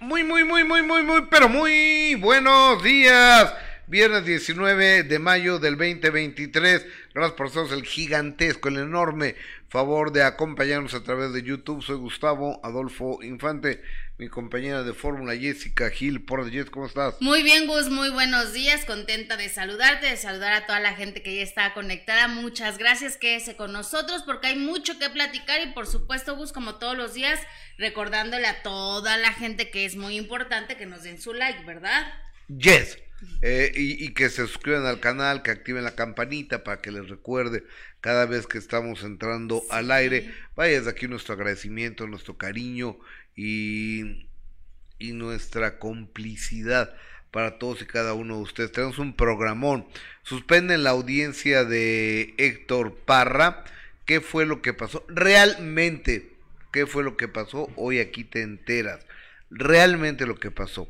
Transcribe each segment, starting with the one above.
Muy, muy, muy, muy, muy, muy, pero muy buenos días. Viernes 19 de mayo del 2023. Gracias por hacernos el gigantesco, el enorme favor de acompañarnos a través de YouTube. Soy Gustavo Adolfo Infante, mi compañera de fórmula Jessica Gil. Por Jess, ¿cómo estás? Muy bien, Gus, muy buenos días. Contenta de saludarte, de saludar a toda la gente que ya está conectada. Muchas gracias, quédese con nosotros porque hay mucho que platicar y por supuesto, Gus, como todos los días, recordándole a toda la gente que es muy importante que nos den su like, ¿verdad? Yes. Eh, y, y, que se suscriban al canal, que activen la campanita para que les recuerde cada vez que estamos entrando sí. al aire. Vaya desde aquí nuestro agradecimiento, nuestro cariño y, y nuestra complicidad para todos y cada uno de ustedes. Tenemos un programón. Suspenden la audiencia de Héctor Parra. ¿Qué fue lo que pasó? Realmente, ¿qué fue lo que pasó? Hoy aquí te enteras realmente lo que pasó.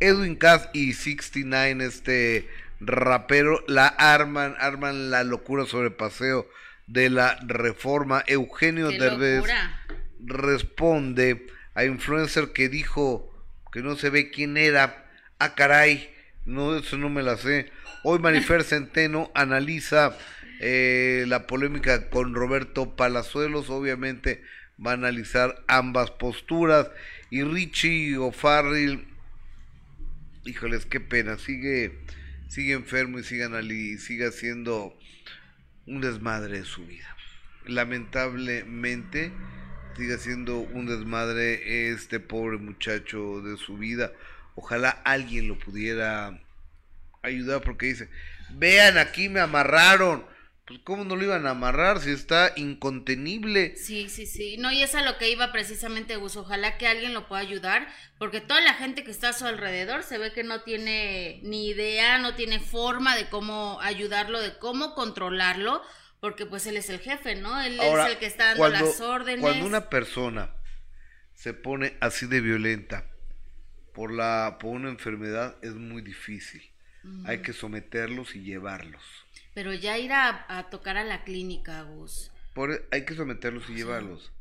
Edwin Cass y 69, este rapero, la arman, arman la locura sobre paseo de la reforma. Eugenio Derbez responde a influencer que dijo que no se ve quién era. Ah, caray, no, eso no me la sé. Hoy Marifer Centeno analiza eh, la polémica con Roberto Palazuelos, obviamente va a analizar ambas posturas y Richie O'Farrill, híjoles, qué pena, sigue, sigue enfermo y sigue, sigue haciendo un desmadre de su vida. Lamentablemente sigue haciendo un desmadre este pobre muchacho de su vida. Ojalá alguien lo pudiera ayudar porque dice, vean, aquí me amarraron pues cómo no lo iban a amarrar si está incontenible. Sí, sí, sí. No, y es a lo que iba precisamente Gus. Ojalá que alguien lo pueda ayudar, porque toda la gente que está a su alrededor se ve que no tiene ni idea, no tiene forma de cómo ayudarlo, de cómo controlarlo, porque pues él es el jefe, ¿no? Él Ahora, es el que está dando cuando, las órdenes. Cuando una persona se pone así de violenta por la por una enfermedad es muy difícil. Uh -huh. Hay que someterlos y llevarlos. Pero ya ir a, a tocar a la clínica, Gus. Por, hay que someterlos y Sí. llevarlos.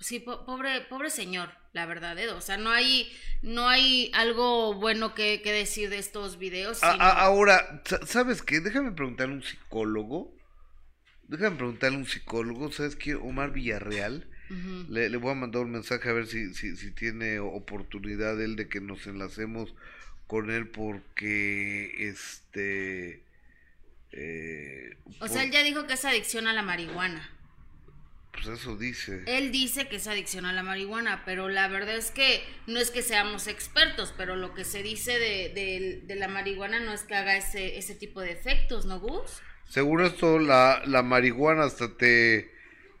Sí, po- pobre, pobre señor, la verdad, ¿eh? O sea, no hay, no hay algo bueno que, que decir de estos videos. A- sino- a- ahora, sa- ¿sabes qué? Déjame preguntarle a un psicólogo. Déjame preguntarle a un psicólogo. ¿Sabes qué? Omar Villarreal. Le, le voy a mandar un mensaje a ver si, si, si tiene oportunidad él de que nos enlacemos con él porque este eh, O sea, él ya dijo que es adicción a la marihuana. pues eso dice Él dice que es adicción a la marihuana, pero la verdad es que no es que seamos expertos, pero lo que se dice de, de- de la marihuana no es que haga ese, ese tipo de efectos, ¿no, Gus? Según esto la, la marihuana hasta te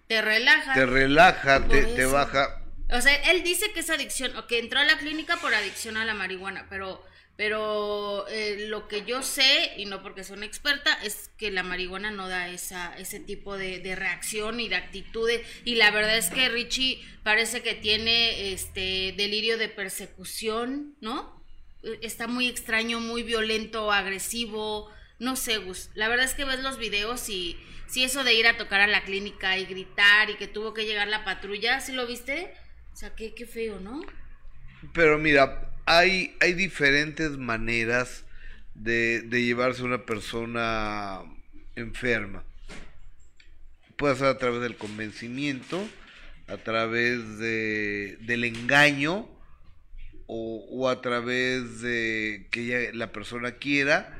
Te relaja. te relaja te, te baja O sea, él dice que es adicción, o que entró a la clínica por adicción a la marihuana, pero, pero eh, lo que yo sé, y no porque soy una experta, es que la marihuana no da esa, ese tipo de, de reacción y de actitudes. Y la verdad es que Richie parece que tiene este delirio de persecución, ¿no? Está muy extraño, muy violento, agresivo. No sé, Gus. La verdad es que ves los videos y si eso de ir a tocar a la clínica y gritar y que tuvo que llegar la patrulla, ¿sí lo viste? O sea, qué, qué feo, ¿no? pero mira hay hay diferentes maneras de, de llevarse una persona enferma puede ser a través del convencimiento a través de, del engaño o, o a través de que la persona quiera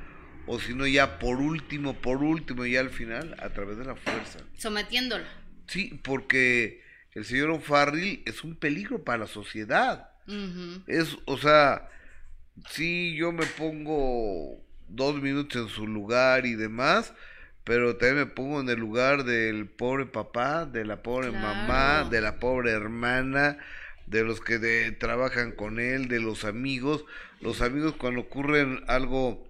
o si no ya por último por último ya al final a través de la fuerza Sometiéndola. sí porque el señor O'Farrill es un peligro para la sociedad es o sea sí yo me pongo dos minutos en su lugar y demás pero también me pongo en el lugar del pobre papá, de la pobre Claro. mamá, de la pobre hermana, de los que de- trabajan con él, de los amigos. Los amigos cuando ocurren algo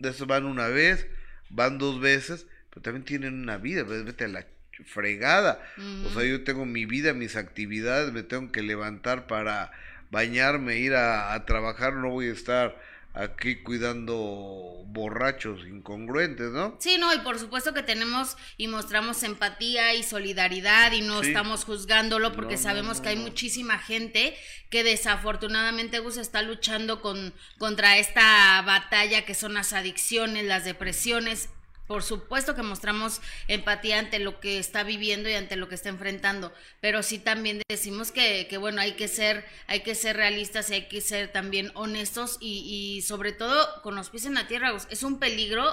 de eso van una vez, van dos veces, pero también tienen una vida, pues, vete a la fregada. O sea, yo tengo mi vida, mis actividades, me tengo que levantar para bañarme, ir a, a trabajar, no voy a estar aquí cuidando borrachos incongruentes, ¿no? Sí, no, y por supuesto que tenemos y mostramos empatía y solidaridad y no Sí. estamos juzgándolo porque No, sabemos no, que hay muchísima gente que desafortunadamente Gus está luchando con contra esta batalla que son las adicciones, las depresiones. Por supuesto que mostramos empatía ante lo que está viviendo y ante lo que está enfrentando, pero sí también decimos que, bueno, hay que ser, hay que ser realistas y hay que ser también honestos y, sobre todo con los pies en la tierra. Es un peligro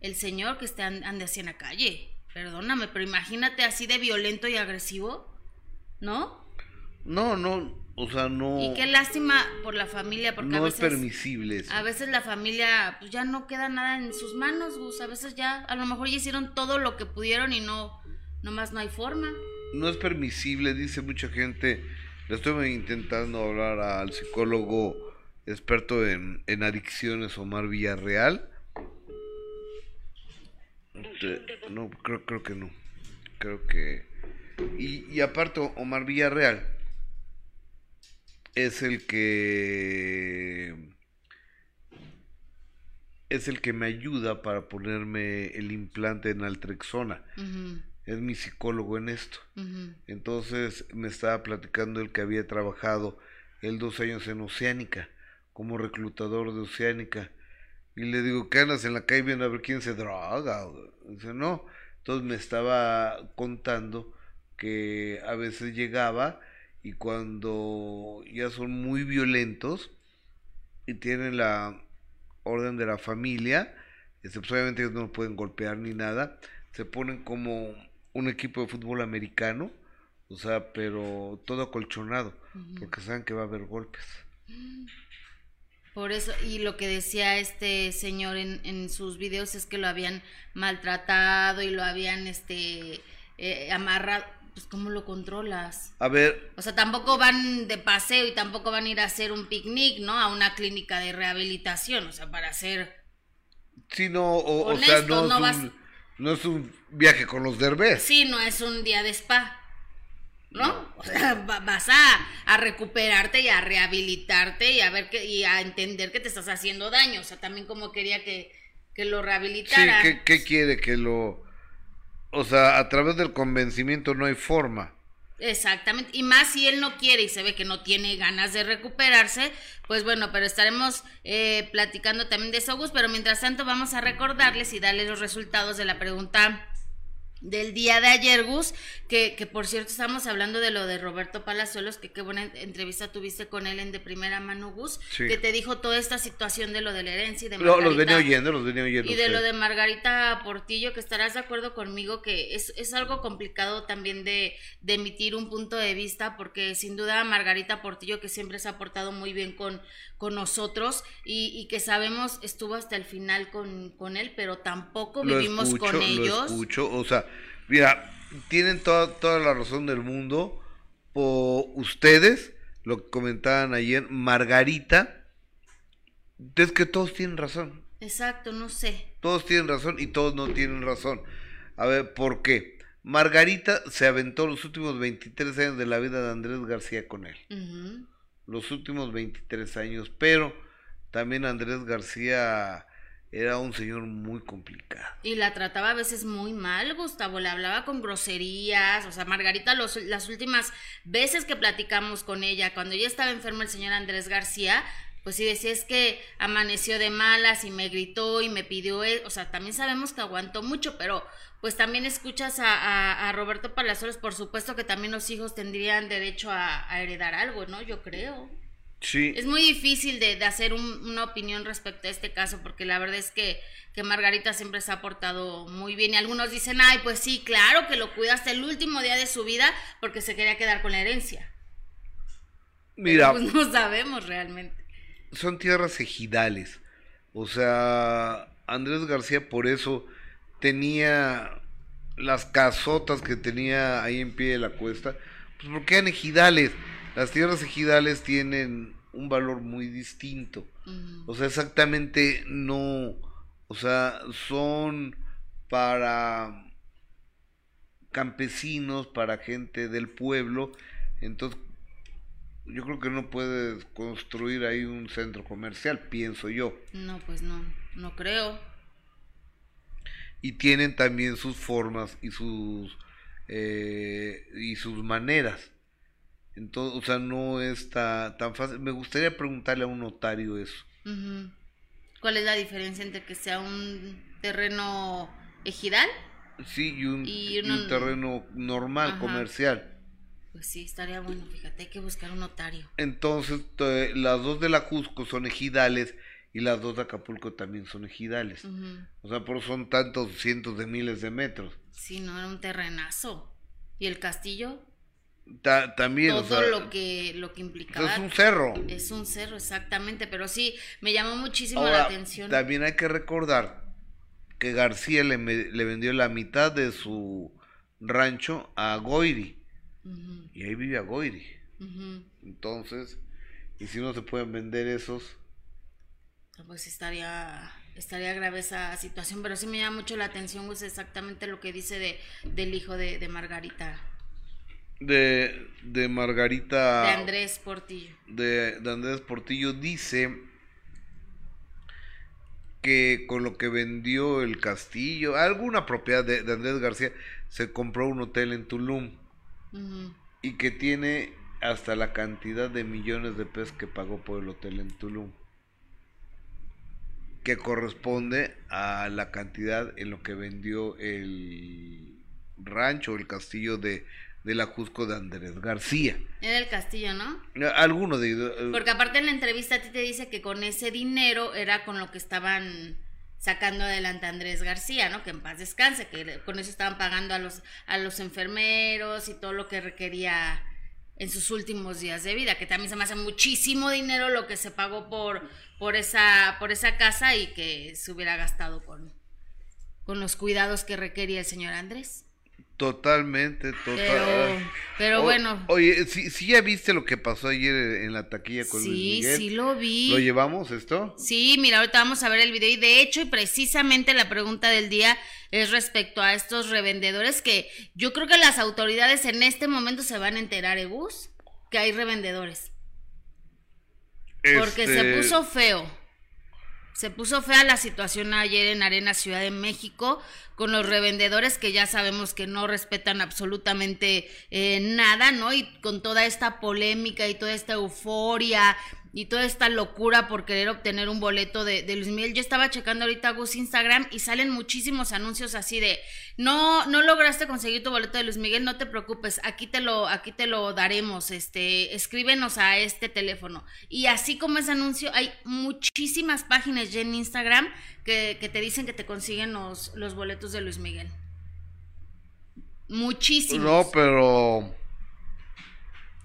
el señor que esté and- ande así en la calle. Perdóname, pero imagínate así de violento y agresivo, ¿no? No, no, o sea, no, Y qué lástima por la familia, porque a no es veces, permisible eso. a veces la familia pues ya no queda nada en sus manos, Gus. A veces ya, a lo mejor ya hicieron todo lo que pudieron y no, nomás no hay forma. no es permisible, dice mucha gente. Le estoy intentando hablar al psicólogo experto en, en adicciones, Omar Villarreal. Este, No, creo, creo que no. Creo que... Y, y aparte, Omar Villarreal es el que... Es el que me ayuda para ponerme el implante en altrexona. Es mi psicólogo en esto. Entonces me estaba platicando el que había trabajado él dos años en Oceánica, como reclutador de Oceánica. Y le digo, ¿qué andas en la calle viendo a ver quién se droga? Dice, no. Entonces me estaba contando que a veces llegaba y cuando ya son muy violentos y tienen la orden de la familia, este, pues, obviamente ellos no pueden golpear ni nada, se ponen como un equipo de fútbol americano, o sea, pero todo acolchonado, porque saben que va a haber golpes. Por eso, y lo que decía este señor en, en sus videos es que lo habían maltratado y lo habían este eh, amarrado. Pues, ¿cómo lo controlas? A ver, O sea, tampoco van de paseo y tampoco van a ir a hacer un picnic, ¿no? A una clínica de rehabilitación, o sea, para hacer... si no, o, o sea, no, no es vas- un, no es un viaje con los derbés. Sí, no es un día de spa, ¿no? No. O sea, va- vas a, a recuperarte y a rehabilitarte y a ver que, y a entender que te estás haciendo daño. O sea, también como quería que, que lo Sí, rehabilitaran. ¿qué, qué quiere que lo... O sea, a través del convencimiento no hay forma. Exactamente, y más si él no quiere y se ve que no tiene ganas de recuperarse, pues bueno, pero estaremos eh, platicando también de eso, Gus, pero mientras tanto vamos a recordarles y darles los resultados de la pregunta del día de ayer, Gus, que, que por cierto estamos hablando de lo de Roberto Palazuelos, que qué buena en- entrevista tuviste con él en de primera mano, Gus, Sí. que te dijo toda esta situación de lo de la herencia y de Lo- los Margarita- venía oyendo, los venía oyendo. y de sí. lo de Margarita Portillo, que estarás de acuerdo conmigo que es, es algo complicado también de, de emitir un punto de vista, porque sin duda Margarita Portillo, que siempre se ha portado muy bien con, con nosotros y, y que sabemos estuvo hasta el final con, con él, pero tampoco Lo vivimos escucho, con lo ellos. escucho, o sea, mira, tienen toda, toda la razón del mundo. O ustedes, lo que comentaban ayer, Margarita, es que todos tienen razón. Exacto, no sé. Todos tienen razón y todos no tienen razón. A ver, ¿por qué? Margarita se aventó los últimos 23 años de la vida de Andrés García con él. Los últimos 23 años, pero también Andrés García era un señor muy complicado. Y la trataba a veces muy mal, Gustavo, le hablaba con groserías, o sea, Margarita, las últimas veces que platicamos con ella, cuando ella estaba enferma el señor Andrés García, pues sí decía es que amaneció de malas y me gritó y me pidió, e- o sea, también sabemos que aguantó mucho, pero pues también escuchas a, a- a Roberto Palazuelos, por supuesto que también los hijos tendrían derecho a, a heredar algo, ¿no? Yo creo. Sí, Es muy difícil de, de hacer un- una opinión respecto a este caso, porque la verdad es que, que Margarita siempre se ha portado muy bien. Y algunos dicen, ay, pues sí, claro que lo cuida hasta el último día de su vida porque se quería quedar con la herencia. mira, Pero, pues no sabemos realmente. Son tierras ejidales. O sea, Andrés García por eso tenía las casotas que tenía ahí en pie de la cuesta, pues porque eran ejidales. Las tierras ejidales tienen un valor muy distinto. O sea, exactamente no, o sea, son para campesinos, para gente del pueblo. Entonces, yo creo que no puedes construir ahí un centro comercial, pienso yo. No, pues no, no creo. Y tienen también sus formas y sus eh, y sus maneras. Entonces, o sea, no es tan fácil. Me gustaría preguntarle a un notario eso. ¿Cuál es la diferencia entre que sea un terreno ejidal? Sí, y un, terreno normal, comercial. Pues sí, estaría bueno, fíjate, hay que buscar un notario. Entonces, las dos de la Cusco son ejidales y las dos de Acapulco también son ejidales. O sea, por son tantos cientos de miles de metros. Sí, no, era un terrenazo. ¿Y el castillo? también. Todo lo que lo que implicaba. Es un cerro. Es un cerro, exactamente. Pero sí, me llamó muchísimo la atención. También hay que recordar que García le, le vendió la mitad de su rancho a Goiri. Y ahí vive a Goiri. Entonces, y si no se pueden vender esos. Pues estaría estaría grave esa situación, pero sí me llama mucho la atención pues exactamente lo que dice de, del hijo de, de Margarita. De, de Margarita. De Andrés Portillo. De, de Andrés Portillo dice que con lo que vendió el castillo, alguna propiedad de, Andrés García, se compró un hotel en Tulum y que tiene hasta la cantidad de millones de pesos que pagó por el hotel en Tulum, que corresponde a la cantidad en lo que vendió el rancho, el castillo de de la Cusco de Andrés García. Era el castillo, ¿no? Alguno de ellos. Eh, Porque aparte en la entrevista a ti te dice que con ese dinero era con lo que estaban sacando adelante a Andrés García, ¿no? Que en paz descanse, que con eso estaban pagando a los, a los enfermeros y todo lo que requería en sus últimos días de vida, que también se me hace muchísimo dinero lo que se pagó por, por, esa, por esa casa y que se hubiera gastado con, con los cuidados que requería el señor Andrés. Totalmente, total. Pero, bueno. Oye, ¿sí, ya viste lo que pasó ayer en la taquilla con sí, Luis Miguel? Sí, lo vi. ¿Lo llevamos esto? Sí, mira, ahorita vamos a ver el video y de hecho y precisamente la pregunta del día es respecto a estos revendedores que yo creo que las autoridades en este momento se van a enterar, Ebus, que hay revendedores. Porque se este puso feo. Se puso fea la situación ayer en Arena Ciudad de México con los revendedores que ya sabemos que no respetan absolutamente eh, nada, ¿no? Y con toda esta polémica y toda esta euforia y toda esta locura por querer obtener un boleto de, Luis Miguel. Yo estaba checando ahorita Gus Instagram y salen muchísimos anuncios así de no, no lograste conseguir tu boleto de Luis Miguel, no te preocupes, aquí te lo, aquí te lo daremos, este, escríbenos a este teléfono. Y así como ese anuncio, hay muchísimas páginas ya en Instagram que, que te dicen que te consiguen los, los boletos de Luis Miguel. Muchísimos. No, pero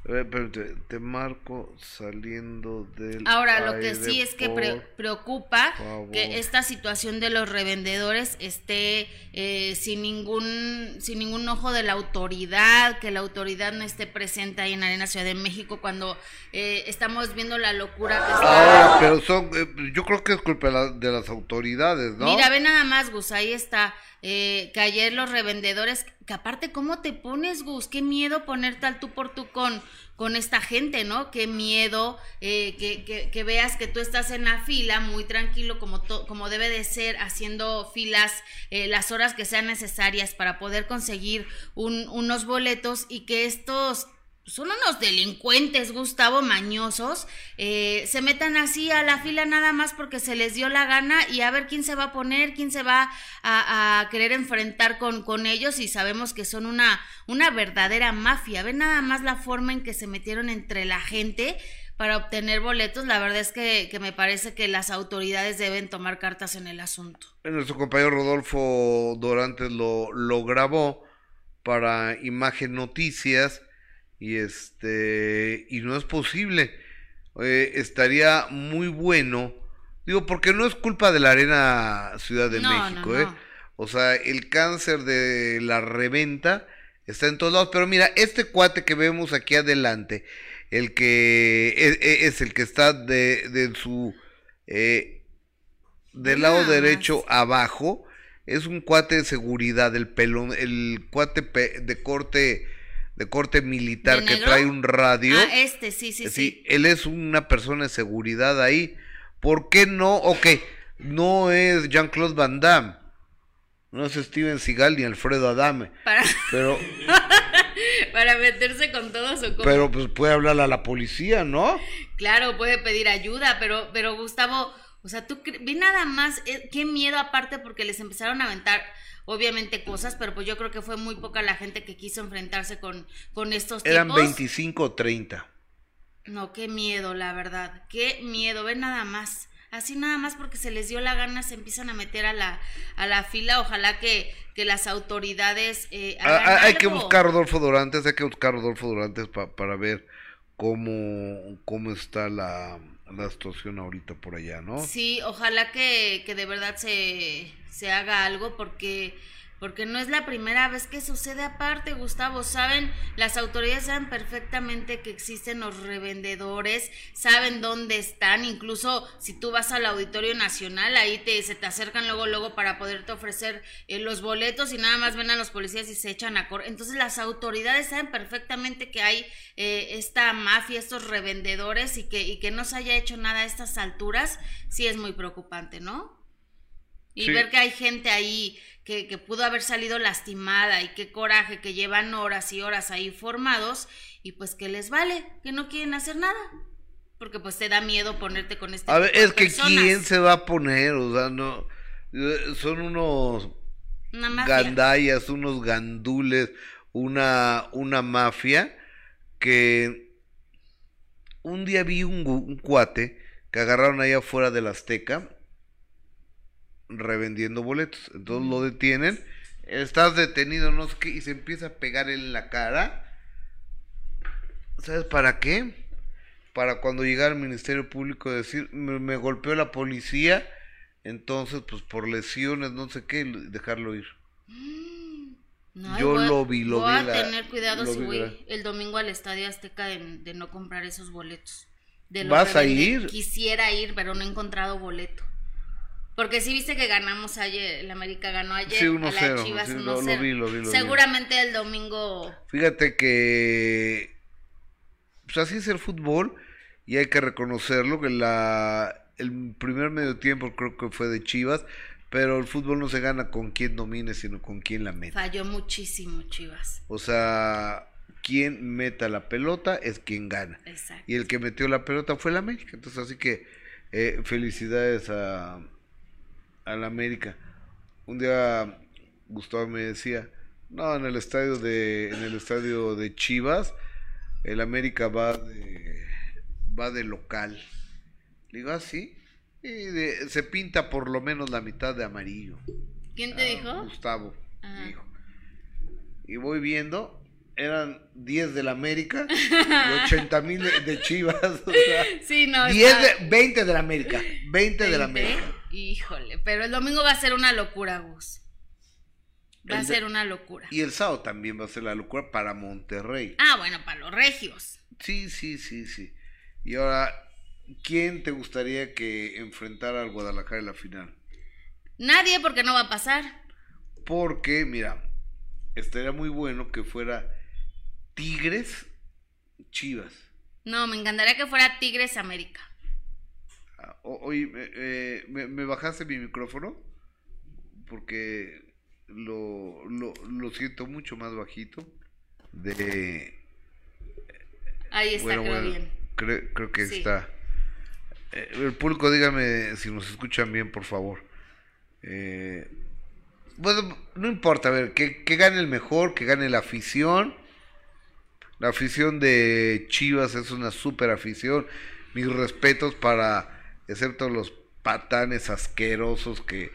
te, marco saliendo del. Ahora, lo que sí es que preocupa que esta situación de los revendedores esté eh, sin ningún sin ningún ojo de la autoridad, que la autoridad no esté presente ahí en Arena Ciudad de México cuando eh, estamos viendo la locura que está. pero son, eh, yo creo que es culpa de las autoridades, ¿no? Mira, ve nada más, Gus, ahí está. Que ayer los revendedores, que aparte, ¿cómo te pones, Gus? Qué miedo ponerte al tú por tú con, con esta gente, ¿no? Qué miedo eh, que, que, veas que tú estás en la fila muy tranquilo como, como debe de ser, haciendo filas eh, las horas que sean necesarias para poder conseguir un, unos boletos y que estos son unos delincuentes, Gustavo, mañosos, eh, se metan así a la fila nada más porque se les dio la gana y a ver quién se va a poner, quién se va a, querer enfrentar con, con, ellos y sabemos que son una, una verdadera mafia. Ven nada más la forma en que se metieron entre la gente para obtener boletos. La verdad es que, que me parece que las autoridades deben tomar cartas en el asunto. Nuestro compañero Rodolfo Dorantes lo, lo grabó para Imagen Noticias y este y no es posible. Eh, estaría muy bueno digo porque no es culpa de la arena Ciudad de México ¿eh? o sea el cáncer de la reventa está en todos lados pero mira este cuate que vemos aquí adelante el que es, e, es el que está de, de su eh, del lado derecho abajo es un cuate de seguridad el pelón el cuate de corte de corte militar ¿De que trae un radio. Ah, este, sí, sí, sí. él es una persona de seguridad ahí. ¿Por qué no? Ok, no es Jean-Claude Van Damme. No es Steven Seagal ni Alfredo Adame. Para, Pero, para meterse con todos o cómo? pero pues puede hablar a la policía, ¿no? Claro, puede pedir ayuda, pero, pero Gustavo, o sea, tú ve nada más, eh, qué miedo aparte porque les empezaron a aventar obviamente cosas, pero pues yo creo que fue muy poca la gente que quiso enfrentarse con, con estos Eran tipos. 25 o 30. No, qué miedo, la verdad, qué miedo, ve nada más. Así nada más porque se les dio la gana, se empiezan a meter a la, a la fila. Ojalá que, que las autoridades eh, Ah, hagan ah, hay que buscar a Rodolfo Durantes, hay que buscar a Rodolfo Durantes pa- para ver cómo, cómo está la, la situación ahorita por allá, ¿no? Sí, ojalá que, que de verdad se, se haga algo porque, porque no es la primera vez que sucede aparte, Gustavo. Saben, las autoridades saben perfectamente que existen los revendedores, saben dónde están, incluso si tú vas al Auditorio Nacional, ahí te, se te acercan luego, luego para poderte ofrecer eh, los boletos y nada más ven a los policías y se echan a correr. Entonces las autoridades saben perfectamente que hay eh, esta mafia, estos revendedores y que, y que no se haya hecho nada a estas alturas, sí es muy preocupante, ¿no? Y Sí. ver que hay gente ahí que, que pudo haber salido lastimada y qué coraje, que llevan horas y horas ahí formados y pues que les vale, que no quieren hacer nada. Porque pues te da miedo ponerte con este A ver, de es que personas. quién se va a poner, o sea, no, eh, son unos gandallas, unos gandules, una, una mafia que un día vi un, un cuate que agarraron allá afuera del Azteca revendiendo boletos. Entonces lo detienen, estás detenido, no sé qué, y se empieza a pegar en la cara. ¿Sabes para qué? Para cuando llegara el Ministerio Público decir, me, me golpeó la policía, entonces pues por lesiones, no sé qué, dejarlo ir. No, Yo voy lo vi, lo voy vi a tener cuidado si voy la- el domingo al Estadio Azteca de, de no comprar esos boletos. De ¿Vas a ir? Quisiera ir, pero no he encontrado boleto. Porque sí viste que ganamos ayer, el América ganó ayer Sí, a 1-0, las Chivas sí, lo- lo 1-0. vi, lo vi, lo vi. Seguramente el domingo Fíjate que pues así es el fútbol y hay que reconocerlo que la el primer medio tiempo creo que fue de Chivas, pero el fútbol no se gana con quien domine, sino con quien la mete. falló muchísimo Chivas. O sea, quien meta la pelota es quien gana. Exacto. Y el que metió la pelota fue el América. Entonces, así que eh, felicidades a, a la América. Un día Gustavo me decía, no, en el estadio de, en el estadio de Chivas, el América va de, va de local. Le digo, ¿ah, sí? Y de- se pinta por lo menos la mitad de amarillo. ¿Quién te Ah, dijo? Gustavo Ajá. dijo. Y voy viendo, eran 10 del América y 80 mil de, de Chivas. o sea, Sí, no. 10 está- de, 20 del América. 20 del 20. América. Híjole, pero el domingo va a ser una locura, Gus. Va a El ser una locura. Y el sábado también va a ser la locura para Monterrey. Ah, bueno, para los regios. Sí, sí, sí, sí. Y ahora, ¿quién te gustaría que enfrentara al Guadalajara en la final? Nadie porque no va a pasar. Porque, mira, estaría muy bueno que fuera Tigres Chivas. No, me encantaría que fuera Tigres América. Oye, eh, eh, ¿me, me bajaste mi micrófono? Porque lo, lo, lo siento mucho más bajito. De. Ahí está, bueno, creo bueno, bien. Creo, creo que Sí. está. Eh, el público, dígame si nos escuchan bien, por favor. Eh, bueno, no importa, a ver, que, que gane el mejor, que gane la afición. La afición de Chivas es una super afición. Mis respetos para, excepto los patanes asquerosos que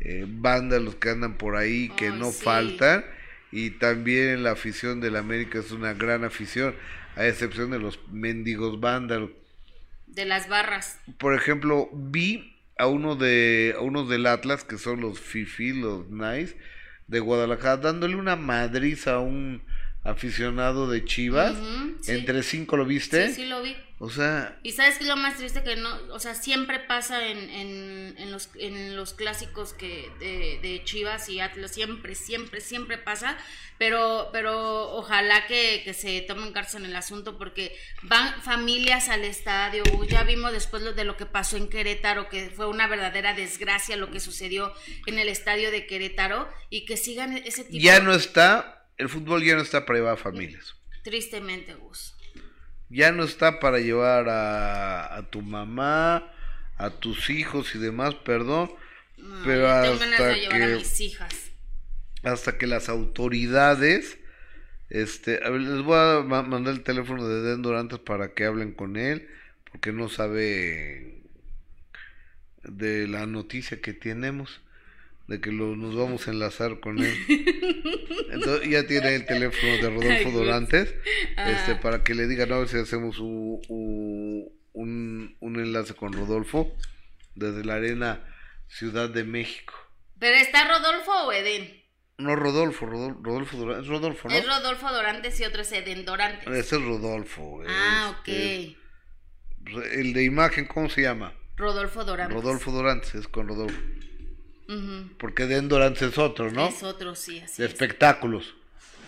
eh, vándalos que andan por ahí, que no sí. faltan. Y también la afición del América es una gran afición, a excepción de los mendigos vándalos. De las barras. Por ejemplo, vi a uno de a unos del Atlas que son los Fifi, los Nice de Guadalajara dándole una madriz a un aficionado de Chivas. Sí. Entre cinco lo viste. Sí, sí lo vi. O sea... Y sabes que lo más triste que no, o sea, siempre pasa en, en, en los, en los clásicos que de, de, Chivas y Atlas, siempre, siempre, siempre pasa, pero, pero ojalá que, que se tomen cárcel en el asunto porque van familias al estadio, ya vimos después lo de lo que pasó en Querétaro, que fue una verdadera desgracia lo que sucedió en el estadio de Querétaro y que sigan ese tipo Ya no está, el fútbol ya no está para llevar familias. Tristemente, Gus ya no está para llevar a, a tu mamá, a tus hijos y demás, perdón, pero hasta que hasta que las autoridades este, les voy a mandar el teléfono de Den Dorantes para que hablen con él, porque no sabe de la noticia que tenemos de que lo, nos vamos a enlazar con él. Entonces ya tiene el teléfono de Rodolfo Dorantes, este, ah. para que le digan a ver si hacemos un, un, enlace con Rodolfo desde la arena Ciudad de México. ¿Pero está Rodolfo o Eden? No, Rodolfo, Rodolfo, Dorantes, es Rodolfo, ¿no? Es Rodolfo Dorantes y otro es Eden Dorantes. Ese es Rodolfo. Ah, este, ok. El de imagen, ¿cómo se llama? Rodolfo Dorantes. Rodolfo Dorantes, es con Rodolfo. Porque Den Dorantes es otro, ¿no? Es otro, sí, así De espectáculos.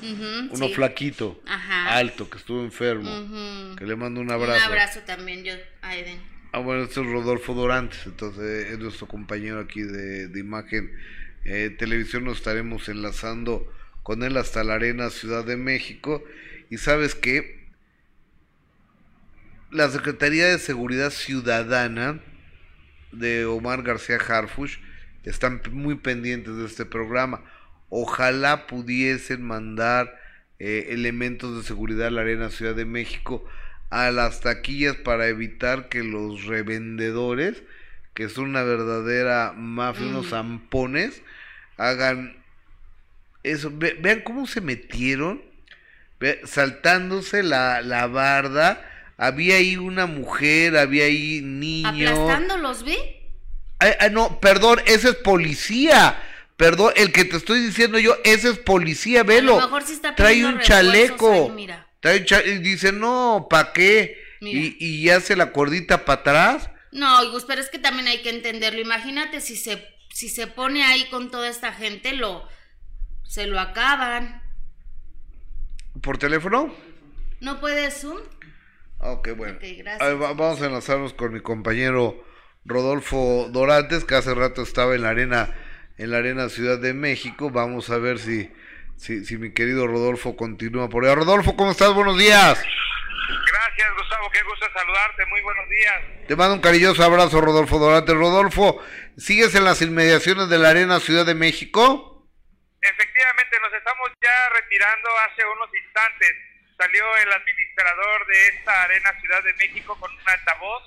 Uno flaquito, alto, que estuvo enfermo. Que le mando un abrazo. Un abrazo también yo a Eden. Ah, bueno, este es Rodolfo Dorantes, entonces es nuestro compañero aquí de, imagen. Eh, televisión nos estaremos enlazando con él hasta la Arena Ciudad de México. Y sabes que la Secretaría de Seguridad Ciudadana de Omar García Harfush están muy pendientes de este programa. Ojalá pudiesen mandar eh, elementos de seguridad a la Arena Ciudad de México a las taquillas para evitar que los revendedores, que son una verdadera mafia, unos mm. zampones, hagan eso. vean cómo se metieron, saltándose la, la barda. Había ahí una mujer, había ahí niños. ¿Aplastándolos, ve? No, perdón, ese es policía. Perdón, el que te estoy diciendo yo, ese es policía, velo. trae un chaleco. Trae y dice, no, ¿para qué? Y, y hace la cordita para atrás. No, pero es que también hay que entenderlo. Imagínate si se, si se pone ahí con toda esta gente, lo, se lo acaban. ¿Por teléfono? ¿No puede Zoom? Ok, bueno. vamos a enlazarnos con mi compañero Rodolfo Dorantes, que hace rato estaba en la arena, en la arena Ciudad de México. Vamos a ver si, si, si mi querido Rodolfo continúa por ahí. Rodolfo, ¿cómo estás? Buenos días. Gracias, Gustavo, qué gusto saludarte. Muy buenos días. Te mando un cariñoso abrazo, Rodolfo Dorantes. Rodolfo, ¿sigues en las inmediaciones de la arena Ciudad de México? Efectivamente, nos estamos ya retirando hace unos instantes. Salió el administrador de esta arena Ciudad de México con un altavoz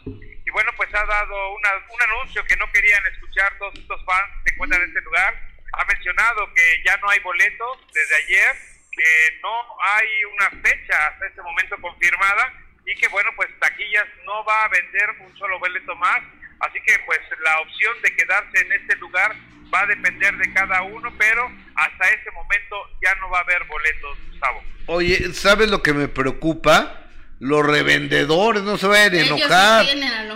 bueno, pues ha dado un anuncio que no querían escuchar todos estos fans que se encuentran en este lugar. Ha mencionado que ya no hay boletos desde ayer, que no hay una fecha hasta este momento confirmada y que bueno, pues Taquillas no va a vender un solo boleto más. Así que pues la opción de quedarse en este lugar va a depender de cada uno, pero hasta ese momento ya no va a haber boletos, Gustavo. Oye, ¿sabes lo que me preocupa? Los revendedores no se vayan a enojar.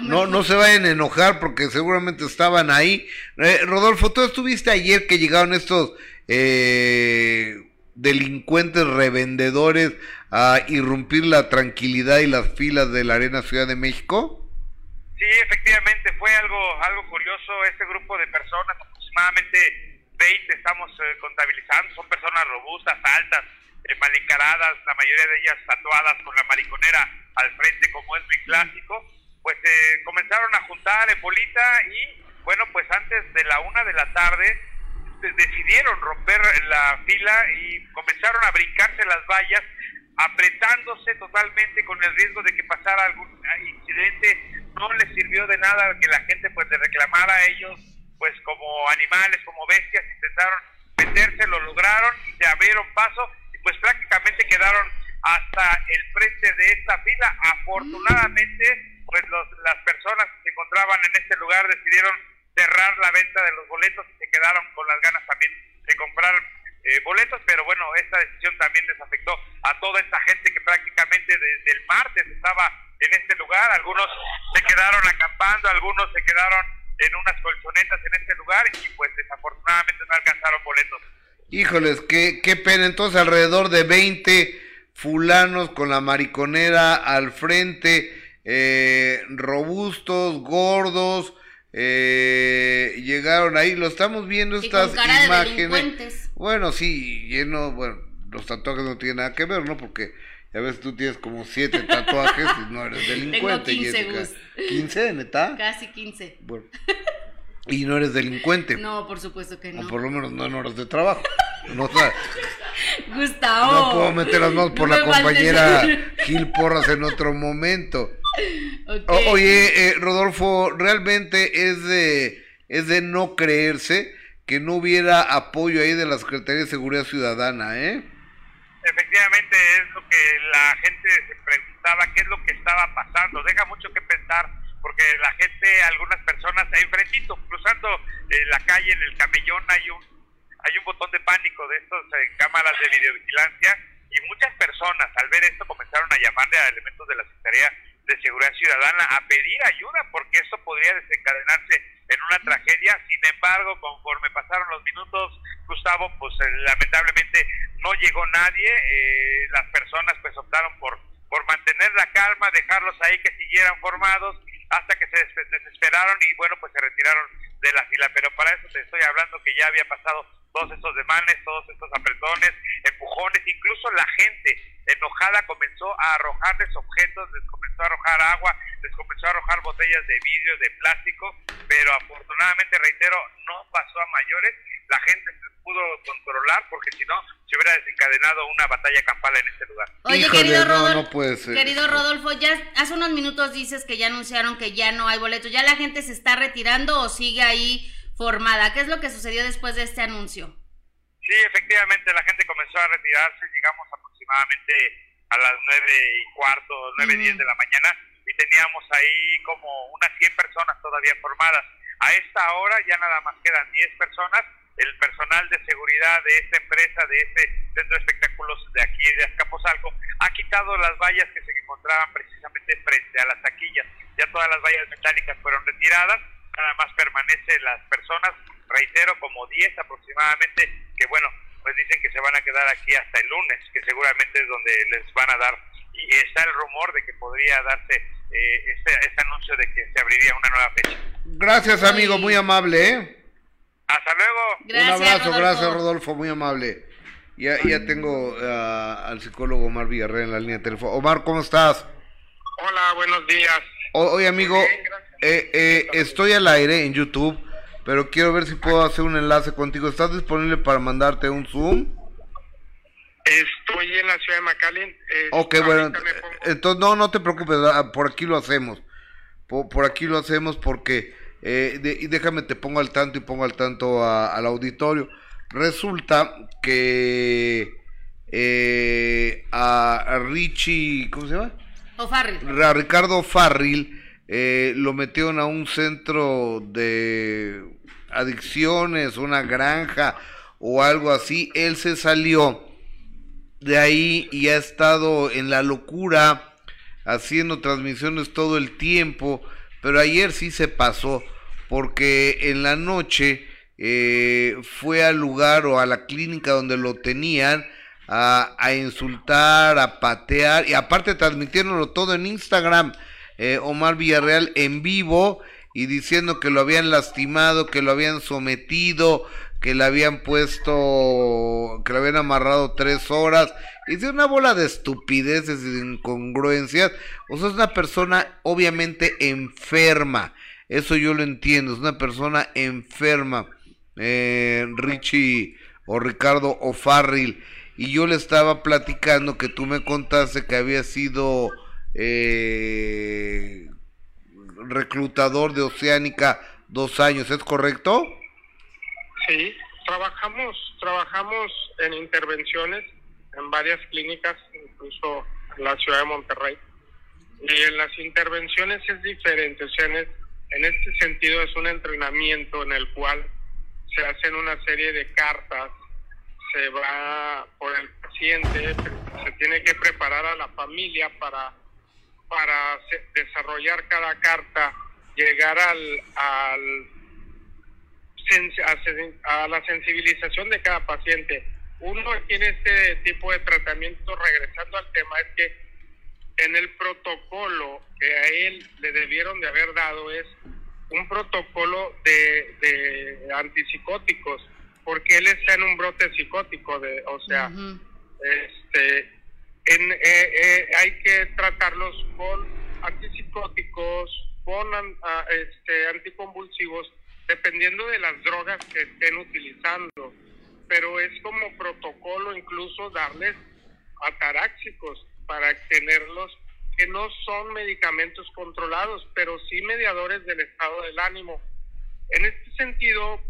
no, no se vayan a enojar porque seguramente estaban ahí. Eh, Rodolfo, tú estuviste ayer que llegaron estos eh, delincuentes revendedores a irrumpir la tranquilidad y las filas de la Arena Ciudad de México. Sí, efectivamente, fue algo, algo curioso. Este grupo de personas, aproximadamente 20 estamos eh, contabilizando, son personas robustas, altas, eh, mal encaradas, la mayoría de ellas tatuadas con la mariconera al frente como es muy clásico, pues eh, comenzaron a juntar en bolita y bueno, pues antes de la una de la tarde decidieron romper la fila y comenzaron a brincarse las vallas, apretándose totalmente con el riesgo de que pasara algún incidente. No les sirvió de nada que la gente pues le reclamara a ellos pues como animales, como bestias, intentaron meterse, lo lograron y se abrieron paso pues prácticamente quedaron hasta el frente de esta fila. Afortunadamente, pues las personas que se encontraban en este lugar decidieron cerrar la venta de los boletos y se quedaron con las ganas también de comprar eh, boletos, pero bueno, esta decisión también desafectó a toda esta gente que prácticamente desde el martes estaba en este lugar, algunos se quedaron acampando, algunos se quedaron en unas colchonetas en este lugar y pues desafortunadamente no alcanzaron boletos. Híjoles, qué, qué pena. Entonces alrededor de 20 fulanos con la mariconera al frente, eh, robustos, gordos, eh, llegaron ahí, lo estamos viendo estas imágenes. Bueno, sí, lleno, bueno, los tatuajes no tienen nada que ver, ¿no? Porque a veces tú tienes como siete tatuajes y no eres delincuente. Tengo 15, ¿15, neta? Casi 15. Bueno. Y no eres delincuente. No, por supuesto que no. O por lo menos no en horas de trabajo. No, Gustavo. No puedo meter las manos por la compañera Gil Porras en otro momento. oye, eh, Rodolfo, realmente es de, es de no creerse que no hubiera apoyo ahí de la Secretaría de Seguridad Ciudadana, ¿eh? Efectivamente es lo que la gente se preguntaba, qué es lo que estaba pasando. Deja mucho que pensar porque la gente, algunas personas ahí enfrentito, cruzando eh, la calle en el camellón hay un hay un botón de pánico de estas eh, cámaras de videovigilancia y muchas personas al ver esto comenzaron a llamarle a elementos de la Secretaría de Seguridad Ciudadana a pedir ayuda porque esto podría desencadenarse en una tragedia. Sin embargo, conforme pasaron los minutos, Gustavo, pues eh, lamentablemente no llegó nadie. Eh, las personas pues optaron por, por mantener la calma, dejarlos ahí que siguieran formados hasta que se desesperaron y bueno, pues se retiraron de la fila. Pero para eso te estoy hablando que ya había pasado todos estos demanes, todos estos apretones, empujones, incluso la gente enojada comenzó a arrojarles objetos, a arrojar agua, les comenzó a arrojar botellas de vidrio, de plástico, pero afortunadamente, reitero, no pasó a mayores, la gente se pudo controlar porque si no se hubiera desencadenado una batalla campal en este lugar. Oye, querido, Rodolfo, querido Rodolfo, ya hace unos minutos dices que ya anunciaron que ya no hay boletos, ¿ya la gente se está retirando o sigue ahí formada. ¿Qué es lo que sucedió después de este anuncio? Sí, efectivamente, la gente comenzó a retirarse, llegamos aproximadamente a las nueve y cuarto, nueve y diez de la mañana y teníamos ahí como unas 100 personas todavía formadas. A esta hora ya nada más quedan 10 personas. El personal de seguridad de esta empresa, de este centro de espectáculos de aquí de Azcapotzalco, ha quitado las vallas que se encontraban precisamente frente a las taquillas. Ya todas las vallas metálicas fueron retiradas nada más permanecen las personas, reitero, como 10 aproximadamente, que bueno, pues dicen que se van a quedar aquí hasta el lunes, que seguramente es donde les van a dar, y está el rumor de que podría darse eh, este, este, anuncio de que se abriría una nueva fecha. Gracias, amigo, muy amable, ¿eh? Hasta luego. Un abrazo, gracias, Rodolfo, muy amable. Ya, ya tengo ah, al psicólogo Omar Villarreal en la línea de teléfono. Omar, ¿cómo estás? Hola, buenos días. oye, amigo, eh, eh, estoy al aire en YouTube, pero quiero ver si puedo hacer un enlace contigo. ¿Estás disponible para mandarte un Zoom? Estoy en la ciudad de McAllen. Eh, ok, bueno, entonces no, no te preocupes, ah, por aquí lo hacemos. Por, aquí lo hacemos porque, eh, y déjame, te pongo al tanto y pongo al tanto al auditorio. Resulta que a, Richie, ¿cómo se llama? O Farril. A Ricardo Farril eh, lo metieron a un centro de adicciones, una granja o algo así. Él se salió de ahí y ha estado en la locura haciendo transmisiones todo el tiempo, pero ayer sí se pasó porque en la noche eh, fue al lugar o a la clínica donde lo tenían a, insultar, a patear y aparte transmitiéndolo todo en Instagram. Eh, Omar Villarreal en vivo y diciendo que lo habían lastimado, que lo habían sometido, que le habían puesto, que lo habían amarrado tres horas. De una bola de estupideces y de incongruencias. O sea, es una persona obviamente enferma. Eso yo lo entiendo. Es una persona enferma. Eh, Richie o Ricardo O'Farrill. Y yo le estaba platicando que tú me contaste que había sido eh, reclutador de Oceánica dos años, ¿es correcto? Sí, trabajamos, trabajamos en intervenciones en varias clínicas, incluso en la ciudad de Monterrey. Y en las intervenciones es diferente, o sea, en, este sentido es un entrenamiento en el cual se hacen una serie de cartas, se va por el paciente, se tiene que preparar a la familia para para desarrollar cada carta, llegar al, al a, la sensibilización de cada paciente. Uno aquí en este tipo de tratamiento, regresando al tema, es que en el protocolo que a él le debieron de haber dado es un protocolo de, de antipsicóticos, porque él está en un brote psicótico, de, o sea, este, en, eh, eh, hay que tratarlos con antipsicóticos, con este, anticonvulsivos, dependiendo de las drogas que estén utilizando. Pero es como protocolo incluso darles ataráxicos para tenerlos que no son medicamentos controlados, pero sí mediadores del estado del ánimo. En este sentido,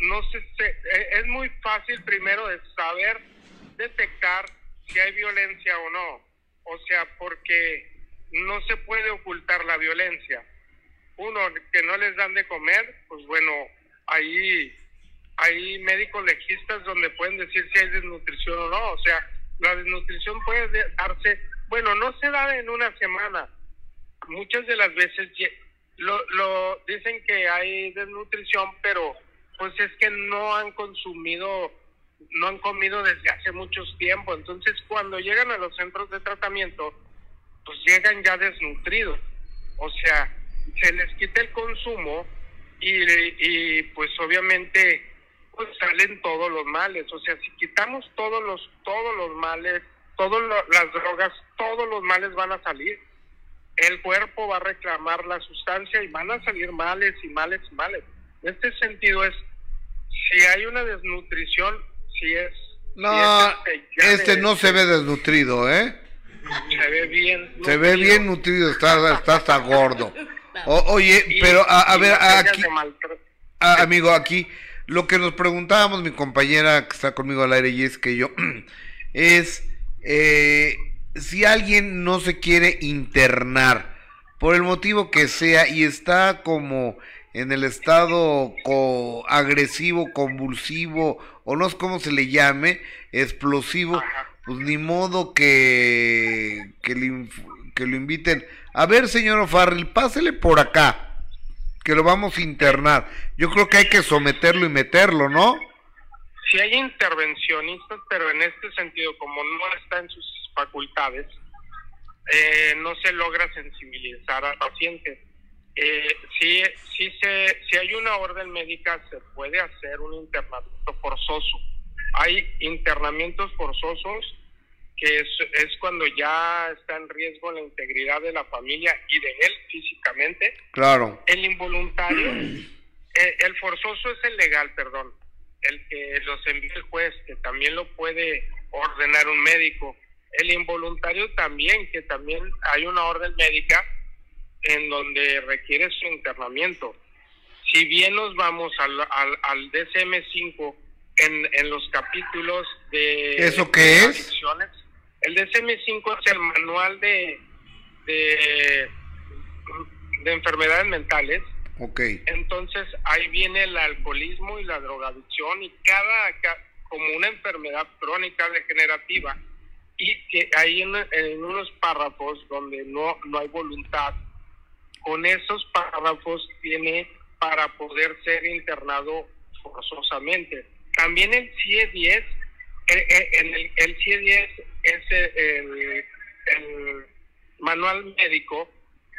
no se, eh, es muy fácil primero de saber detectar si hay violencia o no. O sea, porque no se puede ocultar la violencia. Uno, que no les dan de comer, pues bueno, ahí hay médicos legistas donde pueden decir si hay desnutrición o no. O sea, la desnutrición puede darse, bueno, no se da en una semana. Muchas de las veces lo, lo dicen que hay desnutrición, pero pues es que no han consumido, no han comido desde hace muchos tiempo. Entonces, cuando llegan a los centros de tratamiento, pues llegan ya desnutridos. O sea, se les quita el consumo y, y pues obviamente pues salen todos los males. O sea, si quitamos todos los, todos los males, todas las drogas, todos los males van a salir. El cuerpo va a reclamar la sustancia y van a salir males y males y males. En este sentido es, si hay una desnutrición, si es... No, este, este no se ve desnutrido, ¿eh? Se ve bien. Se ve bien nutrido, está, está hasta gordo. oye, pero a, ver, aquí, amigo, aquí lo que nos preguntábamos, mi compañera que está conmigo al aire y es que yo, es eh, si alguien no se quiere internar, por el motivo que sea, y está como en el estado agresivo, convulsivo, o no sé cómo se le llame, explosivo, pues ni modo que, que, que lo inviten. A ver, señor O'Farrell, pásele por acá que lo vamos a internar. Yo creo que hay que someterlo y meterlo, ¿no? Si hay intervencionistas, pero en este sentido, como no está en sus facultades, eh, no se logra sensibilizar al paciente. Eh, si, si, se, si hay una orden médica, se puede hacer un internamiento forzoso. Hay internamientos forzosos que es, es cuando ya está en riesgo la integridad de la familia y de él físicamente. Claro. El involuntario, eh, el forzoso es el legal, perdón, el que los envía el juez, que también lo puede ordenar un médico. El involuntario también, que también hay una orden médica en donde requiere su internamiento. Si bien nos vamos al, al, al DSM-5 en, en los capítulos de... ¿Eso qué es? El DSM-5 es el manual de, de, enfermedades mentales. Ok. Entonces ahí viene el alcoholismo y la drogadicción y cada, como una enfermedad crónica degenerativa y que hay en, unos párrafos donde no, no hay voluntad, con esos párrafos tiene para poder ser internado forzosamente. También el CIE 10 en el, el CIE-10 es el, manual médico,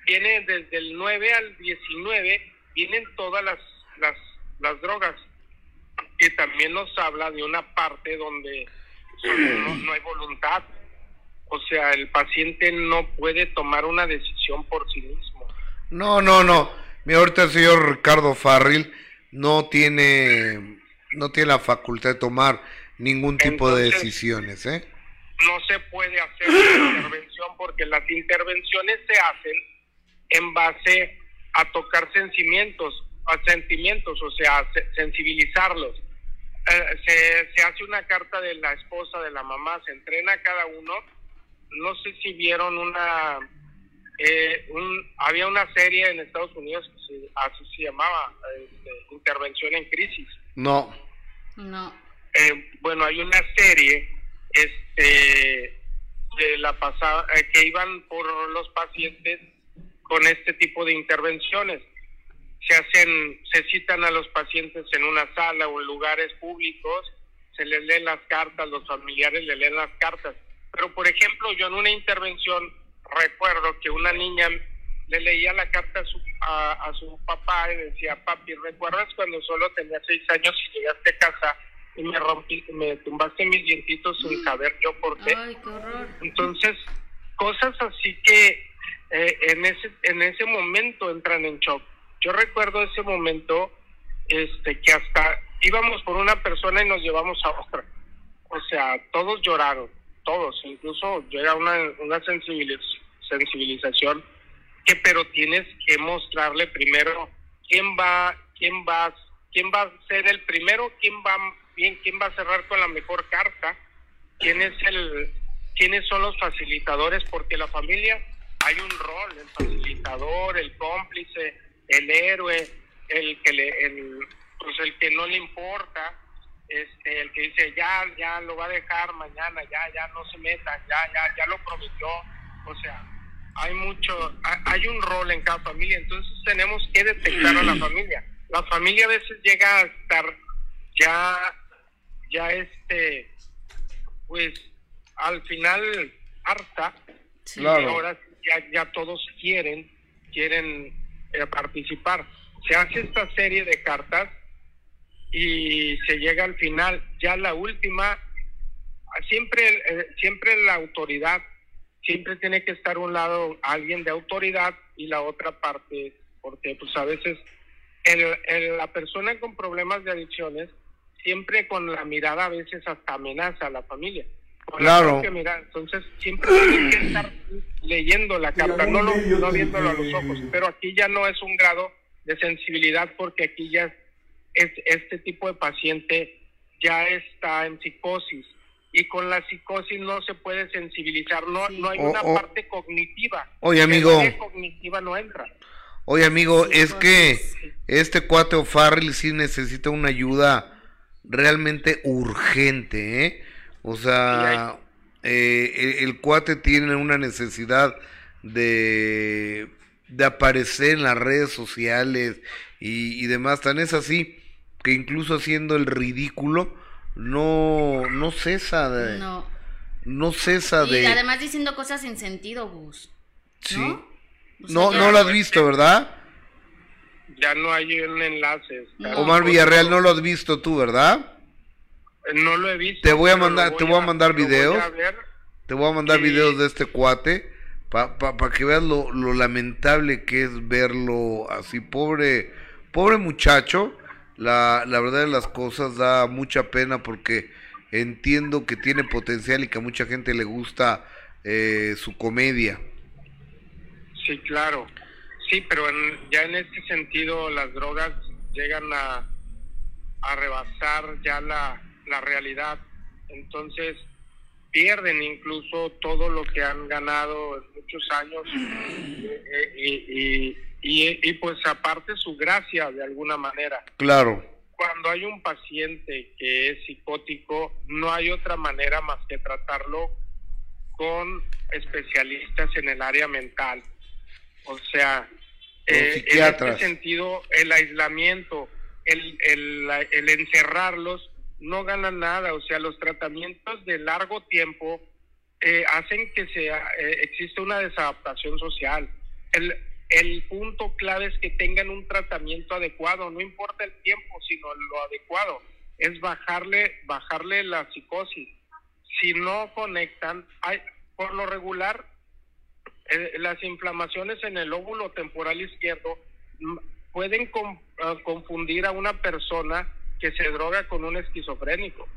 viene desde el 9 al 19, vienen todas las, las, las drogas, que también nos habla de una parte donde no, hay voluntad, o sea, el paciente no puede tomar una decisión por sí mismo. No, no, no. Mi ahorita el señor Ricardo Farril no tiene no tiene la facultad de tomar ningún tipo de decisiones, ¿eh? No se puede hacer intervención porque las intervenciones se hacen en base a tocar sentimientos, a sentimientos, o sea, sensibilizarlos. Eh, se, se hace una carta de la esposa, de la mamá, se entrena a cada uno. No sé si vieron una, eh, un, había una serie en Estados Unidos que así se llamaba, este, Intervención en Crisis. No. No. Eh, bueno, hay una serie este, que la pasaba, eh, que iban por los pacientes con este tipo de intervenciones. Se hacen, se citan a los pacientes en una sala o en lugares públicos, se les leen las cartas, los familiares le leen las cartas. Pero por ejemplo, yo en una intervención recuerdo que una niña le leía la carta a su, a, su papá y decía, papi, ¿recuerdas cuando solo tenía seis años y llegaste a casa y me rompí, me tumbaste mis dientitos sin saber yo por qué? Ay, qué horror. Entonces, cosas así que eh, en ese en ese momento entran en shock. Yo recuerdo ese momento este que hasta íbamos por una persona y nos llevamos a otra. O sea, todos lloraron, todos, incluso era una, una sensibilización que pero tienes que mostrarle primero quién va, quién va, quién va a ser el primero, quién va bien, quién va a cerrar con la mejor carta, quién es el quiénes son los facilitadores porque la familia hay un rol, el facilitador, el cómplice, el héroe, el que le, el, pues el que no le importa, este, el que dice ya, ya lo va a dejar mañana, ya, ya no se meta, ya, ya, ya lo prometió, o sea, hay mucho, hay un rol en cada familia, entonces tenemos que detectar a la familia. La familia a veces llega a estar ya, ya este, pues al final harta, Claro. ahora ya, ya todos quieren, quieren eh, participar. Se hace esta serie de cartas y se llega al final, ya la última, siempre, eh, siempre la autoridad, siempre tiene que estar un lado alguien de autoridad y la otra parte, porque pues a veces el, el- la persona con problemas de adicciones siempre con la mirada a veces hasta amenaza a la familia. Con la Claro. propia mirada. Entonces siempre tiene que estar leyendo la carta, no, lo- no viéndolo a los ojos. Pero aquí ya no es un grado de sensibilidad porque aquí ya es, este tipo de paciente ya está en psicosis y con la psicosis no se puede sensibilizar, no, no hay una parte cognitiva. Oye, amigo. área cognitiva no entra. Oye, amigo, es que este cuate O'Farrell sí necesita una ayuda realmente urgente, ¿eh? O sea, eh, el, el cuate tiene una necesidad de, de aparecer en las redes sociales y, y demás. Tan es así que incluso haciendo el ridículo, no, no cesa de... No, No. cesa Y de... además diciendo cosas sin sentido, Gus. sí. ¿no? O sea, No, lo has visto, ¿verdad? Ya no hay un enlace. No. Omar Villarreal, no lo has visto tú, ¿verdad? No lo he visto. Te voy a mandar- te voy a mandar voy videos. a ver. Te voy a mandar Sí. videos de este cuate para que veas lo, lo lamentable que es verlo así. Pobre, pobre muchacho. La, la verdad de las cosas da mucha pena porque entiendo que tiene potencial y que a mucha gente le gusta eh, su comedia. Sí, claro. Sí, pero en- ya en este sentido las drogas llegan a, a rebasar ya la, la realidad. Entonces pierden incluso todo lo que han ganado en muchos años eh, y, y, y, y pues aparte su gracia de alguna manera. Claro, Cuando hay un paciente que es psicótico, no hay otra manera más que tratarlo con especialistas en el área mental. O sea, eh, en este sentido, el aislamiento, el, el, el encerrarlos, no ganan nada. O sea, los tratamientos de largo tiempo eh, hacen que sea, eh, exista una desadaptación social. El, punto clave es que tengan un tratamiento adecuado, no importa el tiempo, sino lo adecuado, es bajarle, bajarle la psicosis. Si no conectan, hay, por lo regular, eh, las inflamaciones en el óvulo temporal izquierdo mm, pueden con- ah, confundir a una persona que se droga con un esquizofrénico.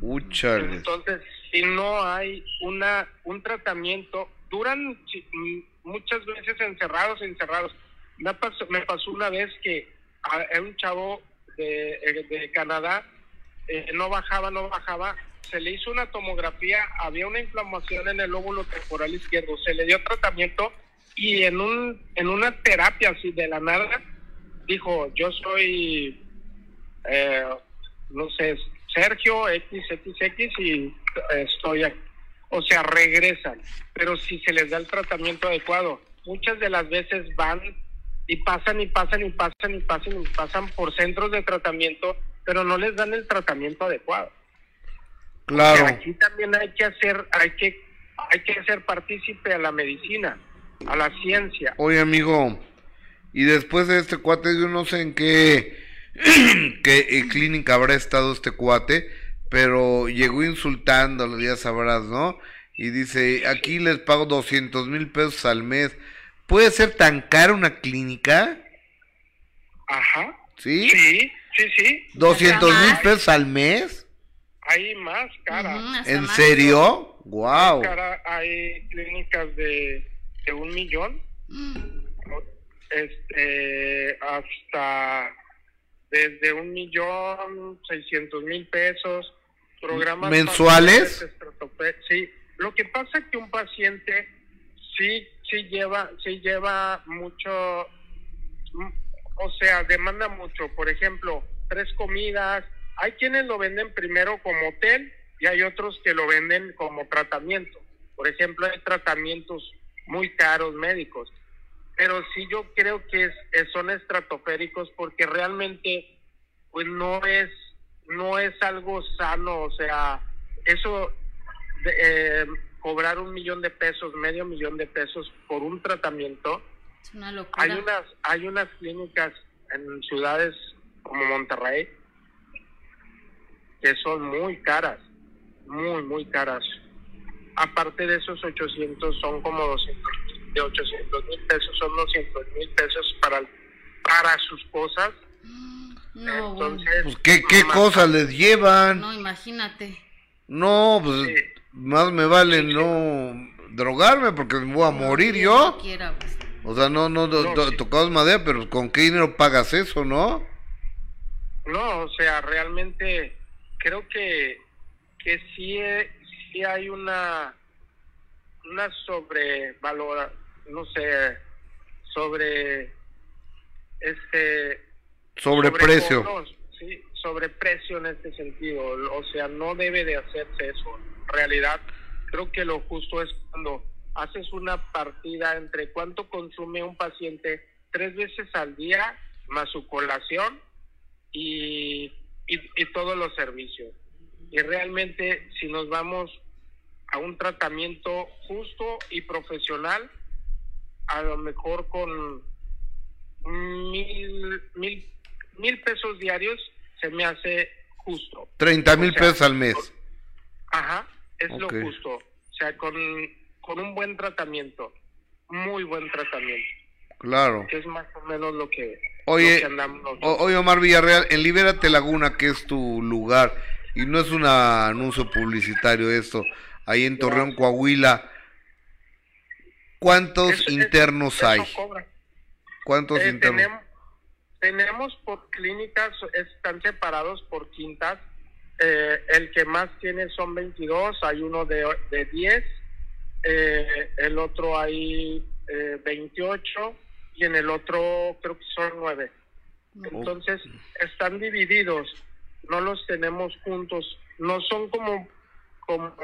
úchale. Entonces, si no hay una un tratamiento, duran mm, muchas veces encerrados, encerrados. Me pasó, me pasó una vez que a, un chavo de, eh, de Canadá eh, no bajaba, no bajaba, se le hizo una tomografía, había una inflamación en el óvulo temporal izquierdo, se le dio tratamiento y en un en una terapia así de la nada dijo, yo soy eh, no sé, Sergio XXX y eh, estoy aquí. o sea, regresan. Pero si se les da el tratamiento adecuado, muchas de las veces van y pasan y pasan y pasan y pasan y pasan por centros de tratamiento, pero no les dan el tratamiento adecuado. Claro. Aquí también hay que hacer, hay que, hay que hacer partícipe a la medicina, a la ciencia. Oye, amigo, y después de este cuate, yo no sé en qué, qué clínica habrá estado este cuate, pero llegó insultándolo, ya sabrás, ¿no? Y dice, aquí les pago 200 mil pesos al mes. ¿Puede ser tan cara una clínica? Ajá. ¿Sí? Sí, sí, sí. ¿200 mil pesos al mes? Hay más cara. ¿En más. serio? ¡Wow! cara. Hay clínicas de, de un millón, Mm, este, hasta desde un millón seiscientos mil pesos. Programas ¿Mensuales? Sí. Lo que pasa es que un paciente sí, sí lleva, sí lleva mucho, mm, o sea, demanda mucho. Por ejemplo, tres comidas. Hay quienes lo venden primero como hotel y hay otros que lo venden como tratamiento. Por ejemplo, hay tratamientos muy caros médicos. Pero sí yo creo que es, son estratosféricos porque realmente pues no es no es algo sano, o sea, eso de, eh, cobrar un millón de pesos, medio millón de pesos por un tratamiento, Es una locura. hay unas, hay unas clínicas en ciudades como Monterrey que son muy caras, muy, muy caras. Aparte de esos 800 son como 200 mil, de 800 mil pesos son 200 mil pesos para, para sus cosas. No, bueno. Entonces, Pues, ¿qué, qué cosas les llevan? No, imagínate. No, pues Sí. más me vale no drogarme porque me voy a morir No, yo. no quiera, pues. O sea, no, no, No, to- sí. tocados madera, pero ¿con qué dinero pagas eso, no? No, o sea, realmente creo que, que sí, eh, sí hay una, una sobrevalora, no sé, sobre este Sobreprecio. sobrecobros, sí, sobreprecio en este sentido. O sea, no debe de hacerse eso. En realidad, creo que lo justo es cuando haces una partida entre cuánto consume un paciente tres veces al día más su colación y, y, y todos los servicios. Y realmente, si nos vamos a un tratamiento justo y profesional, a lo mejor con mil, mil, mil pesos diarios se me hace justo. 30 mil O sea, pesos al mes. Ajá, es lo justo. O sea, con, con un buen tratamiento, muy buen tratamiento, Claro. que es más o menos lo que, Oye, lo que andamos oye, Omar Villarreal, en Libérate Laguna, que es tu lugar, y no es un anuncio publicitario esto, ahí en Torreón, Coahuila, ¿cuántos Eso- internos eso hay? ¿Cuántos Eh, internos? tenemos, tenemos por clínicas, están separados por quintas. Eh, el que más tiene son 22, hay uno de, de 10, eh, el otro hay eh, 28 y en el otro creo que son 9. Entonces están divididos, no los tenemos juntos, no son como, como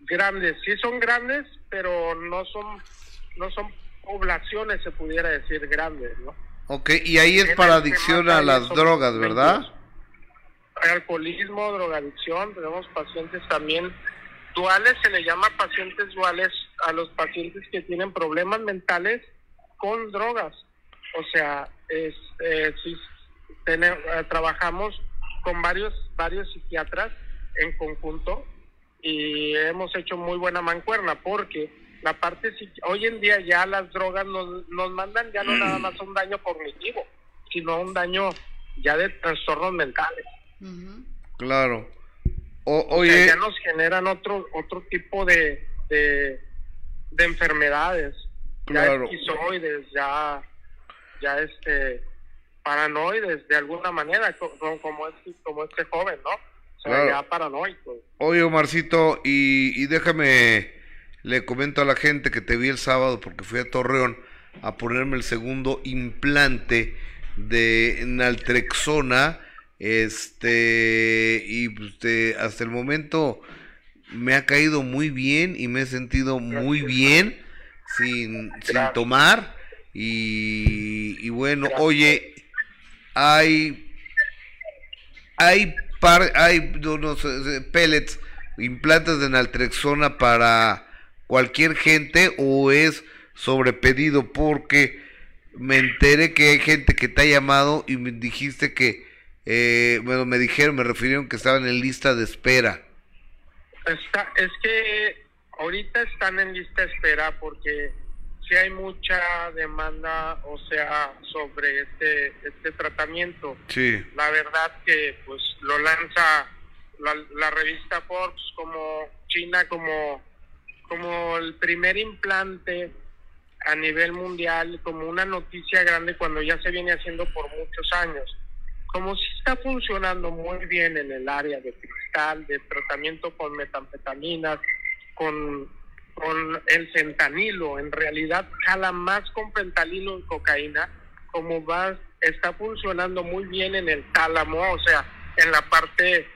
grandes, sí son grandes, pero no son, no son poblaciones, se pudiera decir grandes, ¿no? Ok, y ahí es para adicción a las drogas, ¿verdad? 22. Hay alcoholismo, drogadicción, tenemos pacientes también duales, se le llama pacientes duales a los pacientes que tienen problemas mentales con drogas. O sea, es, eh, sí, tene- eh, trabajamos con varios, varios psiquiatras en conjunto y hemos hecho muy buena mancuerna porque la parte hoy en día ya las drogas nos, nos mandan ya no nada más a un daño cognitivo, sino a un daño ya de trastornos mentales. Claro. O- O sea, oye, ya nos generan otro otro tipo de, de, de enfermedades, Claro. ya esquizoides, ya ya este paranoides de alguna manera co- co- como este como este joven, ¿no? O sea, Claro. ya paranoico. oye, Omarcito, y, y déjame, le comento a la gente que te vi el sábado porque fui a Torreón a ponerme el segundo implante de naltrexona, este, y pues, te- hasta el momento me ha caído muy bien y me he sentido muy bien sin, sin tomar. Y, y bueno, oye, hay, hay, par, hay unos eh, pellets, implantes de naltrexona para cualquier gente o es sobre pedido porque me enteré que hay gente que te ha llamado y me dijiste que, eh, bueno, me dijeron, me refirieron que estaban en lista de espera. Está, es que ahorita están en lista de espera porque si hay mucha demanda, o sea, sobre este, este tratamiento. Sí. La verdad que pues lo lanza la, la revista Forbes como China como, como el primer implante a nivel mundial, como una noticia grande cuando ya se viene haciendo por muchos años. Como si está funcionando muy bien en el área de cristal, de tratamiento con metanfetaminas, con con el centanilo, en realidad jala más con pentalilo y cocaína, como va, está funcionando muy bien en el tálamo, o sea, en la parte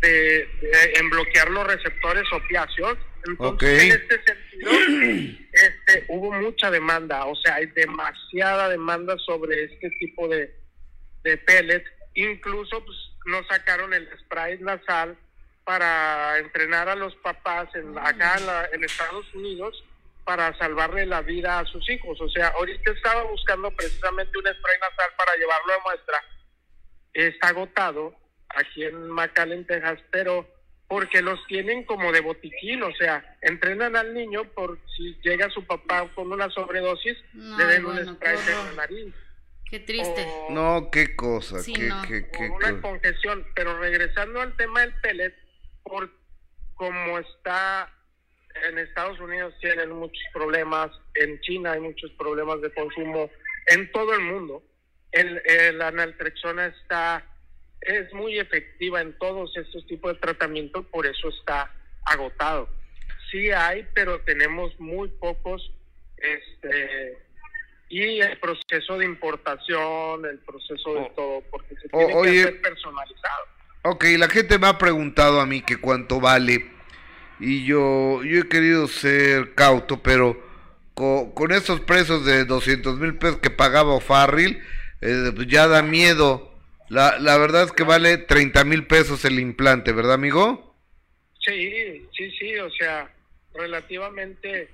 de, en bloquear los receptores opiáceos. Entonces, en este sentido, este, hubo mucha demanda, o sea, hay demasiada demanda sobre este tipo de, de pellets. Incluso pues, nos sacaron el spray nasal para entrenar a los papás en, acá en, Estados Unidos para salvarle la vida a sus hijos. O sea, ahorita estaba buscando precisamente un spray nasal para llevarlo a muestra. Está agotado aquí en McAllen, Texas, pero porque los tienen como de botiquín, o sea, entrenan al niño por si llega su papá con una sobredosis, le den un spray en la nariz. Qué triste. no, qué cosa, qué, qué, qué, una congestión. Pero regresando al tema del pellet, por como está en Estados Unidos tienen muchos problemas, en China hay muchos problemas de consumo, en todo el mundo. El, la naltrexona está es muy efectiva en todos estos tipos de tratamientos, por eso está agotado. Sí hay, pero tenemos muy pocos este y el proceso de importación, el proceso de oh. todo, porque se tiene que hacer personalizado. Ok, la gente me ha preguntado a mí que cuánto vale y yo, yo he querido ser cauto, pero con, esos precios de 200 mil pesos que pagaba Farril, eh, pues ya da miedo. La, la verdad es que vale 30 mil pesos el implante, ¿verdad, amigo? Sí, sí, sí, o sea, relativamente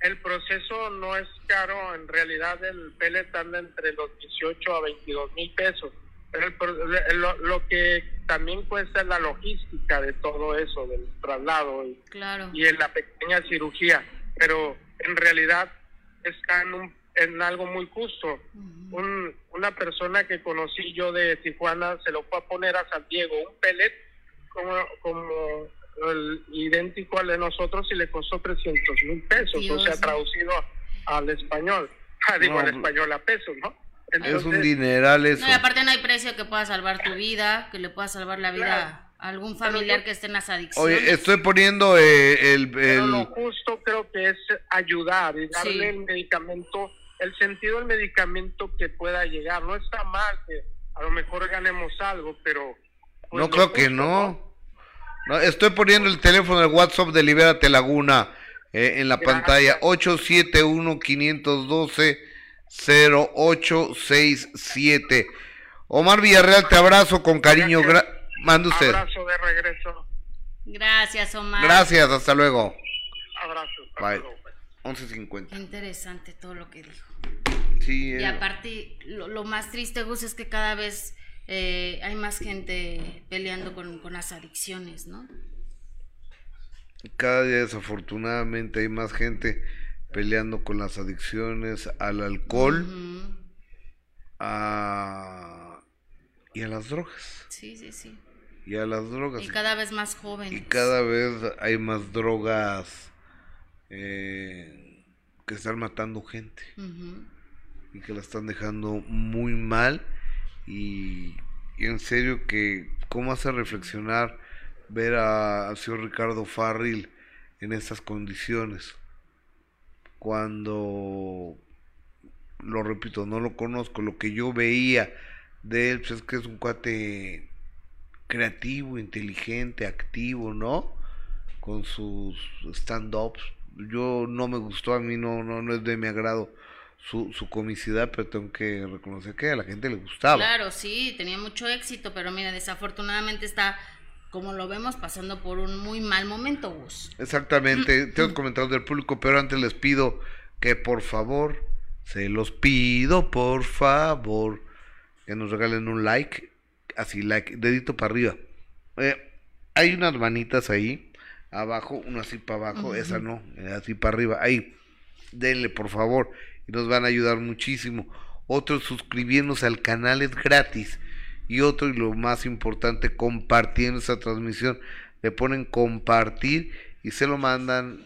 el proceso no es caro, en realidad el pellet anda entre los 18 a 22 mil pesos lo, lo, que también cuesta la logística de todo eso, del traslado y, y en la pequeña cirugía, pero en realidad está en, en algo muy justo. un, una persona que conocí yo de Tijuana se lo fue a poner a San Diego, un pellet como, como el idéntico al de nosotros y le costó 300 mil pesos, o sea, traducido al español, digo al español a pesos, ¿no? Es un dineral eso. No, y aparte no hay precio que pueda salvar tu vida, que le pueda salvar la vida a algún familiar que esté en las adicciones. Oye, estoy poniendo eh, el, Pero lo justo creo que es ayudar y darle el medicamento, el sentido del medicamento que pueda llegar. No está mal que a lo mejor ganemos algo, pero... Pues, no creo que no. no. Estoy poniendo el teléfono del WhatsApp de Libérate Laguna eh, en la pantalla, 871 512 0867. Omar Villarreal, te abrazo con cariño. Manda usted. Abrazo de regreso. Gracias, Omar. Gracias, hasta luego. Abrazo. Bye. 11.50. Interesante todo lo que dijo. Sí, y eh. aparte, lo, más triste, Gus, es que cada vez eh, hay más gente peleando con, con las adicciones, ¿no? Cada día, desafortunadamente, hay más gente peleando con las adicciones al alcohol a, y a las drogas. Sí, sí, sí. Y a las drogas. Y cada vez más jóvenes. Y cada vez hay más drogas eh, que están matando gente. Y que la están dejando muy mal. Y, en serio que, ¿cómo hace reflexionar ver a, al señor Ricardo Farril en estas condiciones? Cuando, lo repito, no lo conozco, lo que yo veía de él, pues es que es un cuate creativo, inteligente, activo, ¿no? con sus stand-ups. Yo no me gustó, a mí no, no, no es de mi agrado su, su comicidad, pero tengo que reconocer que a la gente le gustaba. Claro, sí, tenía mucho éxito, pero mira, desafortunadamente está, como lo vemos, pasando por un muy mal momento, Gus. Exactamente, tengo comentarios del público, pero antes les pido que por favor, se los pido por favor, que nos regalen un like, así like, dedito para arriba. Eh, hay unas manitas ahí, abajo, una así para abajo, esa no, eh, así para arriba, ahí, denle por favor y nos van a ayudar muchísimo. Otros suscribiéndose al canal es gratis. Y otro, y lo más importante, compartiendo esta transmisión. Le ponen compartir y se lo mandan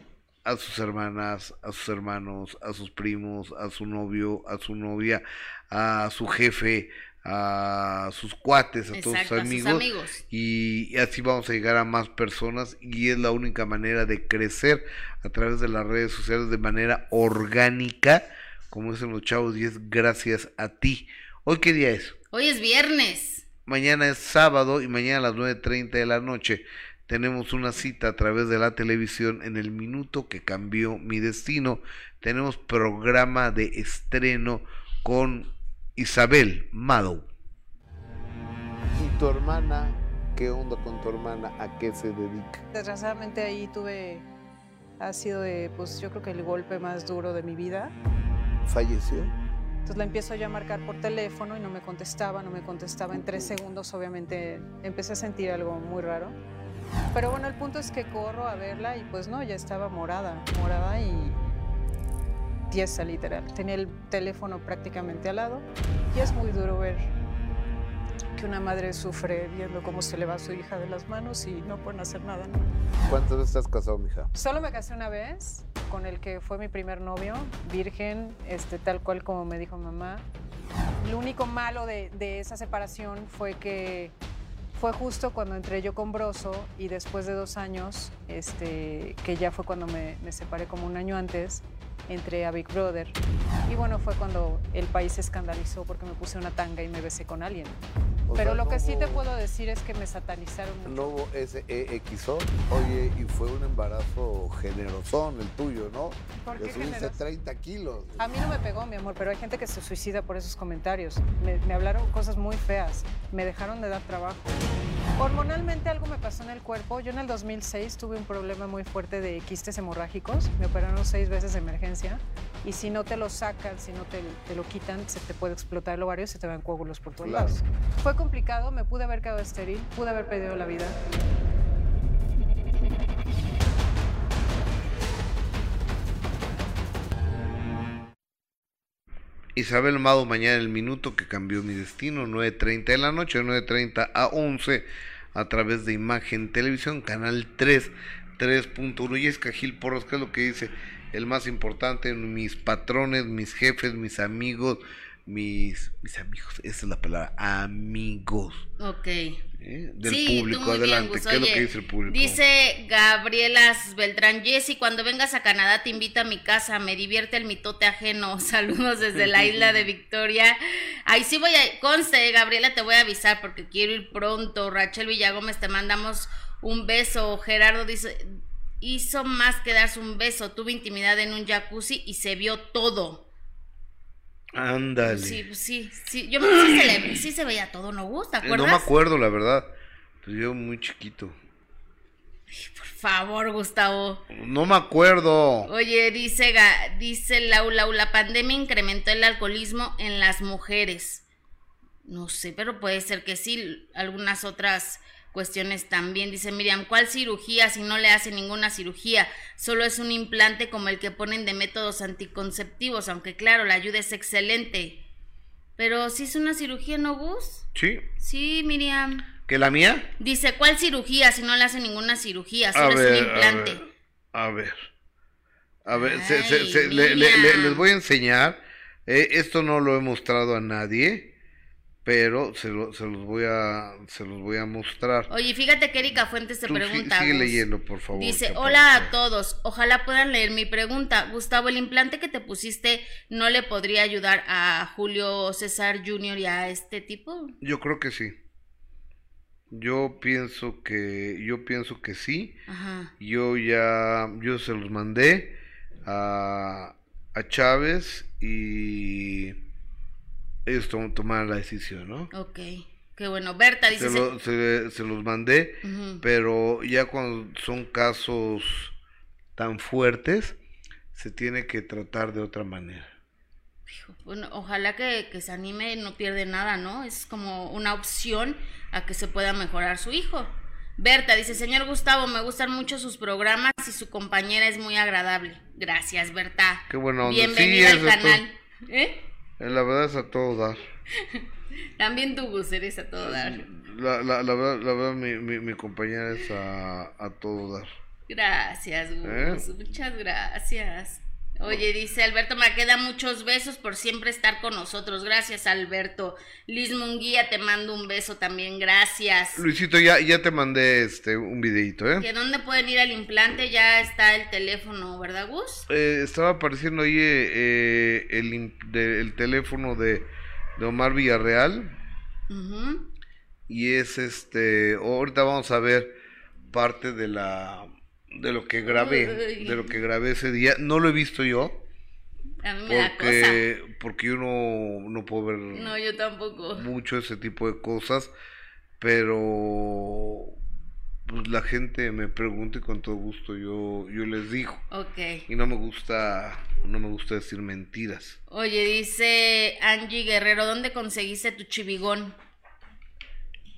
a sus hermanas, a sus hermanos, a sus primos, a su novio, a su novia, a su jefe, a sus cuates, a todos sus amigos, Y, y, así vamos a llegar a más personas y es la única manera de crecer a través de las redes sociales de manera orgánica como dicen los chavos, y es gracias a ti. ¿Hoy qué día es? Hoy es viernes. Mañana es sábado y mañana a las 9.30 de la noche tenemos una cita a través de la televisión en el minuto que cambió mi destino. Tenemos programa de estreno con Isabel Madow. ¿Y tu hermana? ¿Qué onda con tu hermana? ¿A qué se dedica? Desgraciadamente ahí tuve, ha sido de, pues yo creo que el golpe más duro de mi vida falleció. Entonces la empiezo yo a marcar por teléfono y no me contestaba, no me contestaba. En tres segundos obviamente empecé a sentir algo muy raro. Pero bueno, el punto es que corro a verla y pues no, ya estaba morada, morada y tiesa literal. Tenía el teléfono prácticamente al lado y es muy duro ver que una madre sufre viendo cómo se le va a su hija de las manos y no pueden hacer nada. ¿Cuántas veces estás casado, mija? Solo me casé una vez con el que fue mi primer novio, virgen, este, tal cual como me dijo mamá. Lo único malo de, de esa separación fue que fue justo cuando entré yo con Broso y después de dos años, este, que ya fue cuando me, me separé como un año antes, entré a Big Brother. Y bueno, fue cuando el país se escandalizó porque me puse una tanga y me besé con alguien. Pero lo que sí te puedo decir es que me satanizaron mucho. No hubo SEXO. Oye, y fue un embarazo generosón el tuyo, ¿no? ¿Por qué subiste 30 kilos. A mí no me pegó, mi amor, pero hay gente que se suicida por esos comentarios. Me, me hablaron cosas muy feas. Me dejaron de dar trabajo. Hormonalmente algo me pasó en el cuerpo. Yo en el 2006 tuve un problema muy fuerte de quistes hemorrágicos. Me operaron seis veces de emergencia. Y si no te lo sacan, si no te, te lo quitan, se te puede explotar el ovario y se te van coágulos por todos lados. Fue complicado, me pude haber quedado estéril, pude haber perdido la vida. Isabel Mado, mañana el minuto que cambió mi destino, 9.30 de la noche, 9.30 a 11, a través de Imagen Televisión, Canal 3, 3.1. Y es Cajil Porras, que es lo que dice el más importante, mis patrones, mis jefes, mis amigos, mis, mis amigos, esa es la palabra, amigos. Ok. ¿Eh? Del público, adelante, ¿qué es lo que dice el público? Dice Gabriela Beltrán, Jessy, cuando vengas a Canadá te invita a mi casa, me divierte el mitote ajeno, saludos desde la isla de Victoria. Ahí sí voy a, conste, Gabriela, te voy a avisar porque quiero ir pronto, Rachel Villagómez, te mandamos un beso, Gerardo dice, hizo más que darse un beso, tuve intimidad en un jacuzzi y se vio todo. Ándale. Sí, pues sí, sí. Yo sí se, le, sí se veía todo, ¿no gusta? Eh, no me acuerdo, la verdad. Pues yo muy chiquito. por favor, Gustavo. No me acuerdo. Oye, dice, dice Laura, la pandemia incrementó el alcoholismo en las mujeres. No sé, pero puede ser que sí. Algunas otras cuestiones también. Dice Miriam, ¿cuál cirugía si no le hace ninguna cirugía? Solo es un implante como el que ponen de métodos anticonceptivos, aunque claro, la ayuda es excelente. Pero si es una cirugía, ¿no, Gus? Sí. Sí, Miriam. ¿Que la mía? Dice, ¿cuál cirugía si no le hace ninguna cirugía? Solo es un implante. A ver. A ver, les voy a enseñar. Eh, esto no lo he mostrado a nadie pero se, se, los voy a se los voy a mostrar. Oye, fíjate que Erika Fuentes te pregunta. sigue leyendo, por favor. Dice, hola a todos, ojalá puedan leer mi pregunta. Gustavo, ¿el implante que te pusiste no le podría ayudar a Julio César Jr. y a este tipo? Yo creo que sí. Yo pienso que, yo pienso que sí. Ajá. Yo ya, yo se los mandé a, a Chávez y ellos tom- tomaron la decisión, ¿no? Ok. Qué bueno. Berta dice. Se, lo- se- se los mandé, pero ya cuando son casos tan fuertes, se tiene que tratar de otra manera. Bueno, ojalá que, que se anime, no pierde nada, ¿no? Es como una opción a que se pueda mejorar su hijo. Berta dice, señor Gustavo, me gustan mucho sus programas y su compañera es muy agradable. Gracias, Berta. Qué buena onda. Bienvenida Sí, al canal. Eh, La verdad es a todo dar. También tú, Gus, eres a todo dar. La, la, la verdad, la verdad mi, mi, mi compañera es a, a todo dar. Gracias, Gus. ¿Eh? Muchas gracias. Oye, dice Alberto Maqueda, muchos besos por siempre estar con nosotros. Gracias, Alberto. Liz Munguía, te mando un beso también. Gracias. Luisito, ya, ya te mandé este un videito, ¿eh? ¿Que dónde pueden ir al implante? Ya está el teléfono, ¿verdad, Gus? Eh, estaba apareciendo ahí eh, eh, el, de- el teléfono de, de Omar Villarreal y es este, ahorita vamos a ver parte de la de lo que grabé, de lo que grabé ese día. No lo he visto yo A mí me da cosa. porque porque yo no, no puedo ver No, yo tampoco. mucho ese tipo de cosas, pero pues la gente me pregunta y con todo gusto yo yo les digo. Ok. Y no me gusta no me gusta decir mentiras. Oye, dice Angie Guerrero, ¿dónde conseguiste tu chivigón?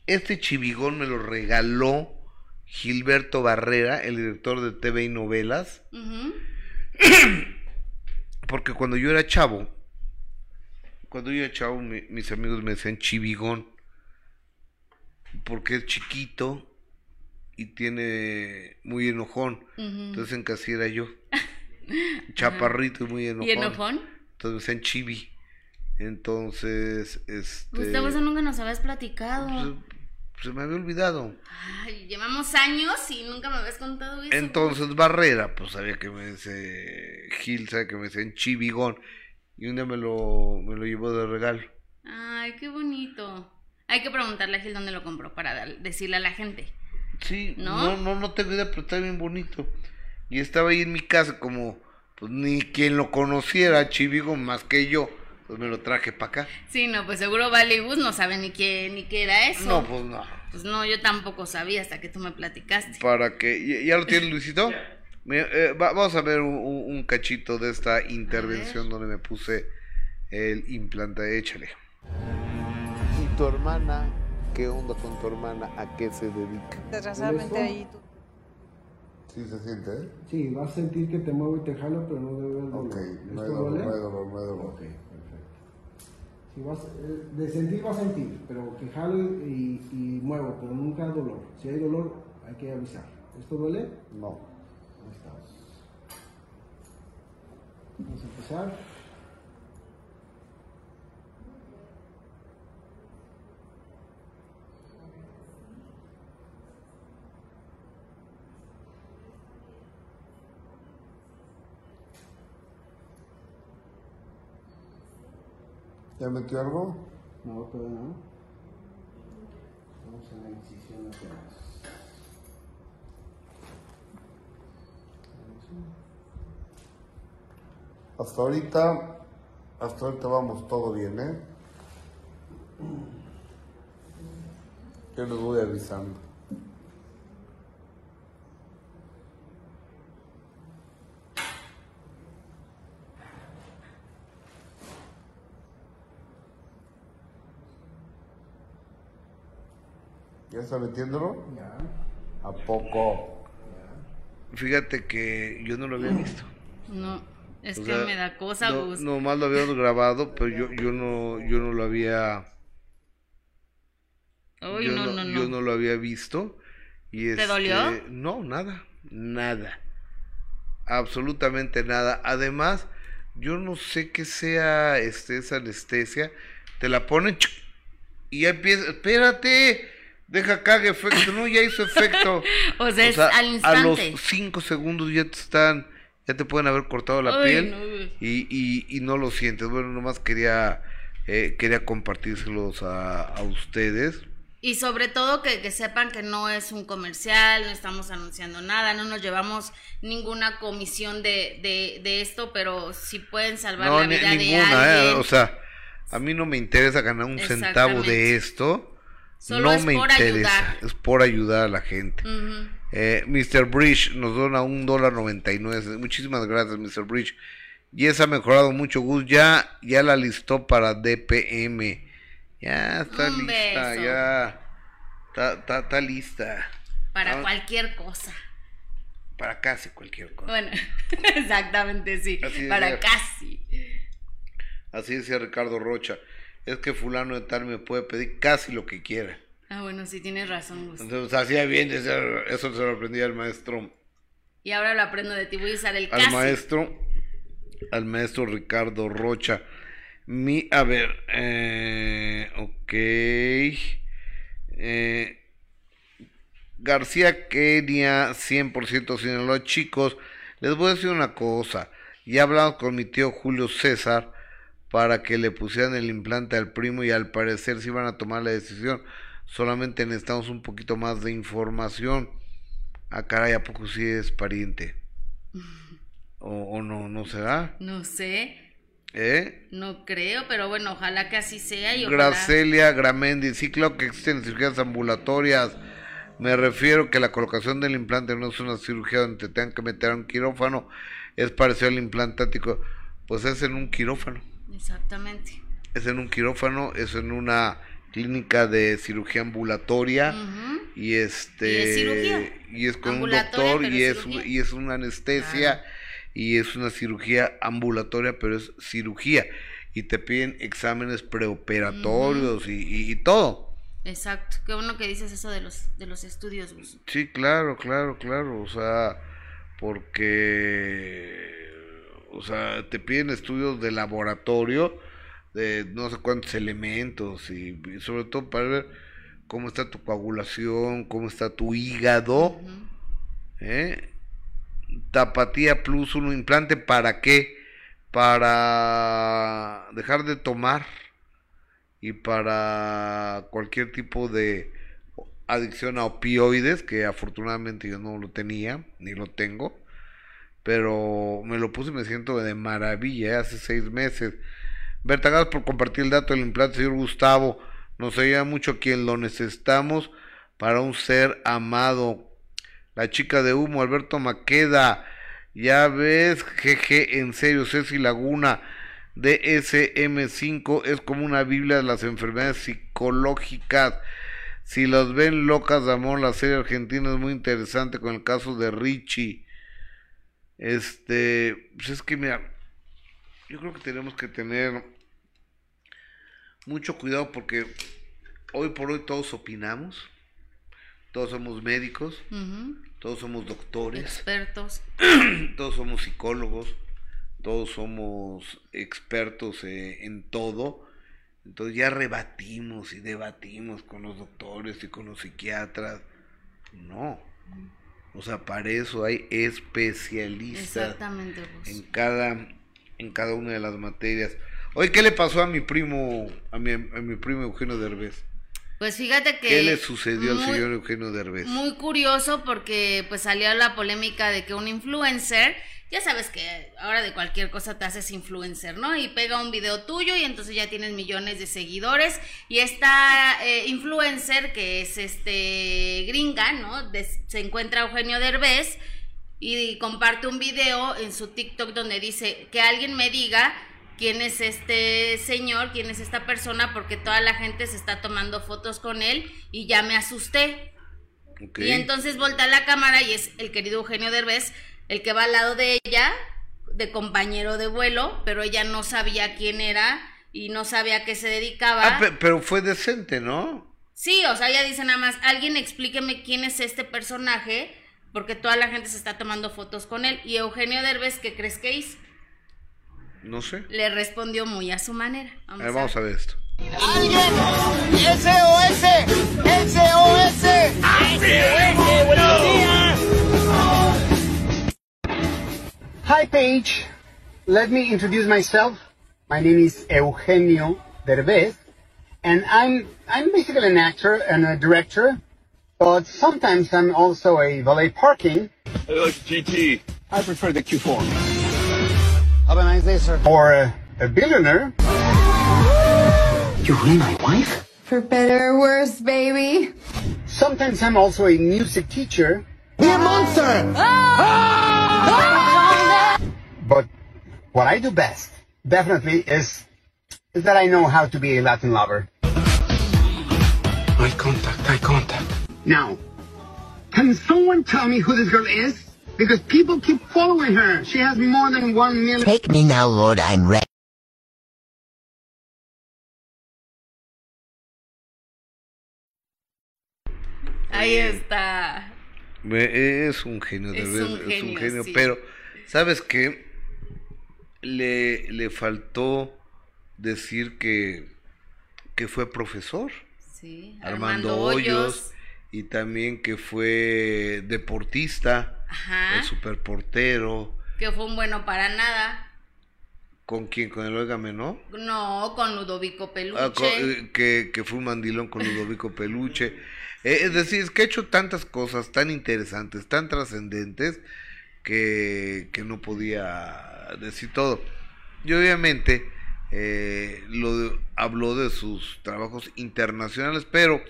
Este chivigón me lo regaló Gilberto Barrera, el director de TV y novelas, porque cuando yo era chavo, cuando yo era chavo, mi- mis amigos me decían chivigón, porque es chiquito y tiene muy enojón. Entonces en casi era yo. Chaparrito y muy enojón. ¿Y enojón? Entonces me decían chivi. Entonces, este. Gustavo, eso nunca nos habías platicado. pues, se me había olvidado. Ay, llevamos años y nunca me habías contado eso. Entonces Barrera, pues sabía que me dice Gil, sabe que me decían chivigón. Y un día me lo, me lo llevó de regalo. Ay, qué bonito. Hay que preguntarle a Gil dónde lo compró para dar- decirle a la gente. Sí, ¿No? no, no, no tengo idea, pero está bien bonito. Y estaba ahí en mi casa como, pues ni quien lo conociera, chivigón, más que yo. Pues me lo traje para acá. Sí, no, pues seguro Vale y Gus no saben ni qué, ni qué era eso. No, pues no. Pues no, yo tampoco sabía hasta que tú me platicaste. Para que, ¿ya, lo tienes Luisito? Eh, va- vamos a ver un, cachito de esta intervención donde me puse el implante. Échale. ¿Y tu hermana? ¿Qué onda con tu hermana? ¿A qué se dedica? Desgraciadamente ahí tú- Sí se siente, ¿eh? Sí, vas a sentir que te mueve y te jala, pero no debe haber dolor. Ok, no hay ¿Esto dolor, duele? no hay dolor, no hay dolor. Ok, vas, eh, de sentir va a sentir, pero que jalo y, y muevo, pero nunca dolor. Si hay dolor, hay que avisar. ¿Esto duele? No. Ahí estamos. Vamos a empezar. ¿Ya metió algo? No, todavía no. Vamos a la incisión atrás. Hasta ahorita, hasta ahorita vamos todo bien, ¿eh? Yo les voy avisando. ¿Ya está metiéndolo? Ya. ¿A poco? Fíjate que yo no lo había visto. No, es O que sea, me da cosa, no, Gus. nomás lo habíamos grabado, pero yo, yo no, yo no lo había, Uy, yo no, no, no, yo no. no lo había visto. Y ¿Te este, dolió? No, nada, nada, absolutamente nada. Además, yo no sé qué sea este esa anestesia. Te la ponen y ya empieza. Espérate, deja que haga efecto. No, ya hizo efecto. O sea, O es al a los instante. cinco segundos ya te están, ya te pueden haber cortado la piel no, y, y, y no lo sientes. Bueno, nomás quería, eh, quería compartírselos a, a ustedes. Y sobre todo que, que, sepan que no es un comercial, no estamos anunciando nada, no nos llevamos ninguna comisión de, de, de esto, pero si pueden salvar la vida de ¿eh? alguien. o sea, a mí no me interesa ganar un centavo de esto. Solo no es me por interesa, ayudar. es por ayudar a la gente. eh, Mr. Bridge nos dona un dólar noventa y nueve. Muchísimas gracias, Mr. Bridge. Y esa ha mejorado mucho, Gus. Ya, ya la listó para DPM. Ya está lista, ya. Está, está, lista. Para cualquier cosa. Para casi cualquier cosa. Bueno, exactamente, sí. para casi. Así decía Ricardo Rocha. Es que fulano de tal me puede pedir casi lo que quiera. Ah, bueno, sí, tienes razón. Entonces hacía bien, eso se lo aprendía el maestro. Y ahora lo aprendo de ti, voy a usar el casi. Al maestro, al maestro Ricardo Rocha. Mi, a ver, eh, ok. Eh, García Kenia, 100% Sinaloa. Chicos, les voy a decir una cosa. Ya hablamos con mi tío Julio César para que le pusieran el implante al primo y al parecer si iban a tomar la decisión. Solamente necesitamos un poquito más de información. Ah, caray, ¿a poco sí es pariente? ¿O, o no? ¿No será? No sé. ¿Eh? No creo, pero bueno, ojalá que así sea. Y Gracelia Gramendi, sí, claro que existen cirugías ambulatorias. Me refiero que la colocación del implante no es una cirugía donde te tengan que meter a un quirófano, es parecido al implantático, pues es en un quirófano. Exactamente. Es en un quirófano, es en una clínica de cirugía ambulatoria y este y es, con un doctor y es, y es una anestesia y es una cirugía ambulatoria, pero es cirugía. Y te piden exámenes preoperatorios y, todo. Exacto, qué bueno que dices eso de los de los estudios. Sí, claro, claro, claro, o sea, porque o sea, te piden estudios de laboratorio de no sé cuántos elementos y, sobre todo para ver cómo está tu coagulación, cómo está tu hígado, ¿eh? Tapatía Plus, un implante, ¿para qué? Para dejar de tomar y para cualquier tipo de adicción a opioides, que afortunadamente yo no lo tenía, ni lo tengo, pero me lo puse y me siento de maravilla, ¿eh? hace seis meses. Berta, por compartir el dato del implante, señor Gustavo. Nos ayuda mucho quien lo necesitamos para un ser amado la chica de humo, Alberto Maqueda, ya ves, jeje, en serio, Ceci Laguna, DSM5 es como una Biblia de las enfermedades psicológicas. Si los ven locas de amor, la serie argentina es muy interesante con el caso de Richie. Este, pues es que mira, yo creo que tenemos que tener mucho cuidado porque hoy por hoy todos opinamos todos somos médicos, todos somos doctores, expertos, todos somos psicólogos, todos somos expertos eh, en todo. Entonces ya rebatimos y debatimos con los doctores y con los psiquiatras. No. O sea, para eso hay especialistas en cada en cada una de las materias. Oye, ¿qué le pasó a mi primo a mi, a mi primo Eugenio Derbez? Pues fíjate que... ¿Qué le sucedió al señor Eugenio Derbez? Muy curioso porque pues salió la polémica de que un influencer, ya sabes que ahora de cualquier cosa te haces influencer, ¿no? Y pega un video tuyo y entonces ya tienes millones de seguidores y esta eh, influencer que es este gringa, ¿no? se encuentra Eugenio Derbez y comparte un video en su TikTok donde dice que alguien me diga quién es este señor, quién es esta persona, porque toda la gente se está tomando fotos con él y ya me asusté. Y entonces voltea la cámara y es el querido Eugenio Derbez, el que va al lado de ella, de compañero de vuelo, pero ella no sabía quién era y no sabía a qué se dedicaba. Ah, pero fue decente, ¿no? Sí, o sea, ella dice nada más, alguien explíqueme quién es este personaje, porque toda la gente se está tomando fotos con él. Y Eugenio Derbez, ¿qué crees que hizo? No sé. Le respondió muy a su manera. Vamos, a, ver. vamos a ver esto. ¡Alguien! ¡SOS! ¡SOS! ¡SOS! ¡Buenos días! Hi, Paige. Let me introduce myself. My name is Eugenio Derbez. and I'm I'm basically an actor and a director, but sometimes I'm also a valet parking. GT. I prefer the Q4. Have a nice day, sir. Or a, a billionaire. You mean my wife? For better or worse, baby. Sometimes I'm also a music teacher. Be a monster! But what I do best, definitely, is is that I know how to be a Latin lover. Eye contact, eye contact. Now, can someone tell me who this girl is? Because people keep following her. She has more than one million. Take me now, Lord, I'm ready. Ahí está. Es un genio, de Es verdad, un es un genio, genio. sí. Pero, ¿sabes qué? Le, le faltó decir que, que fue profesor, Sí. Armando, Hoyos, y también que fue deportista, Ajá. el superportero. Que fue un bueno para nada. ¿Con quién? ¿Con el Óigame, no? No, con Ludovico Peluche. Ah, co- eh, que, que fue un mandilón con Ludovico Peluche. Eh, es decir, es que ha hecho tantas cosas tan interesantes, tan trascendentes, que, que no podía decir todo. Y obviamente eh, lo habló de sus trabajos internacionales, pero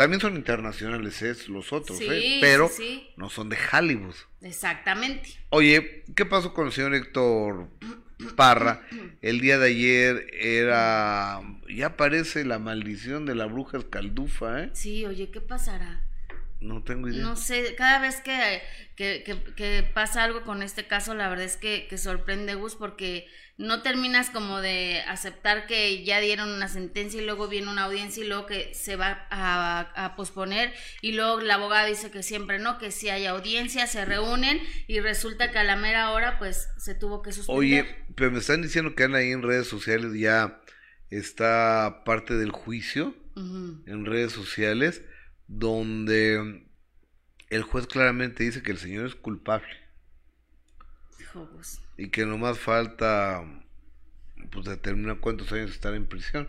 también son internacionales es los otros, Sí, ¿eh? pero sí, sí. no son de Hollywood. Exactamente. Oye, ¿qué pasó con el señor Héctor Parra? El día de ayer era. Ya parece la maldición de la bruja escaldufa, ¿eh? Sí, oye, ¿qué pasará? No tengo idea. No sé, cada vez que, que, que- que pasa algo con este caso, la verdad es que, que sorprende Gus porque no terminas como de aceptar que ya dieron una sentencia y luego viene una audiencia y luego que se va a, a posponer y luego la abogada dice que siempre no, que si hay audiencia se reúnen y resulta que a la mera hora pues se tuvo que suspender. Oye, pero me están diciendo que Ana ahí en redes sociales ya está parte del juicio en redes sociales donde el juez claramente dice que el señor es culpable y que nomás falta pues determinar cuántos años estar en prisión.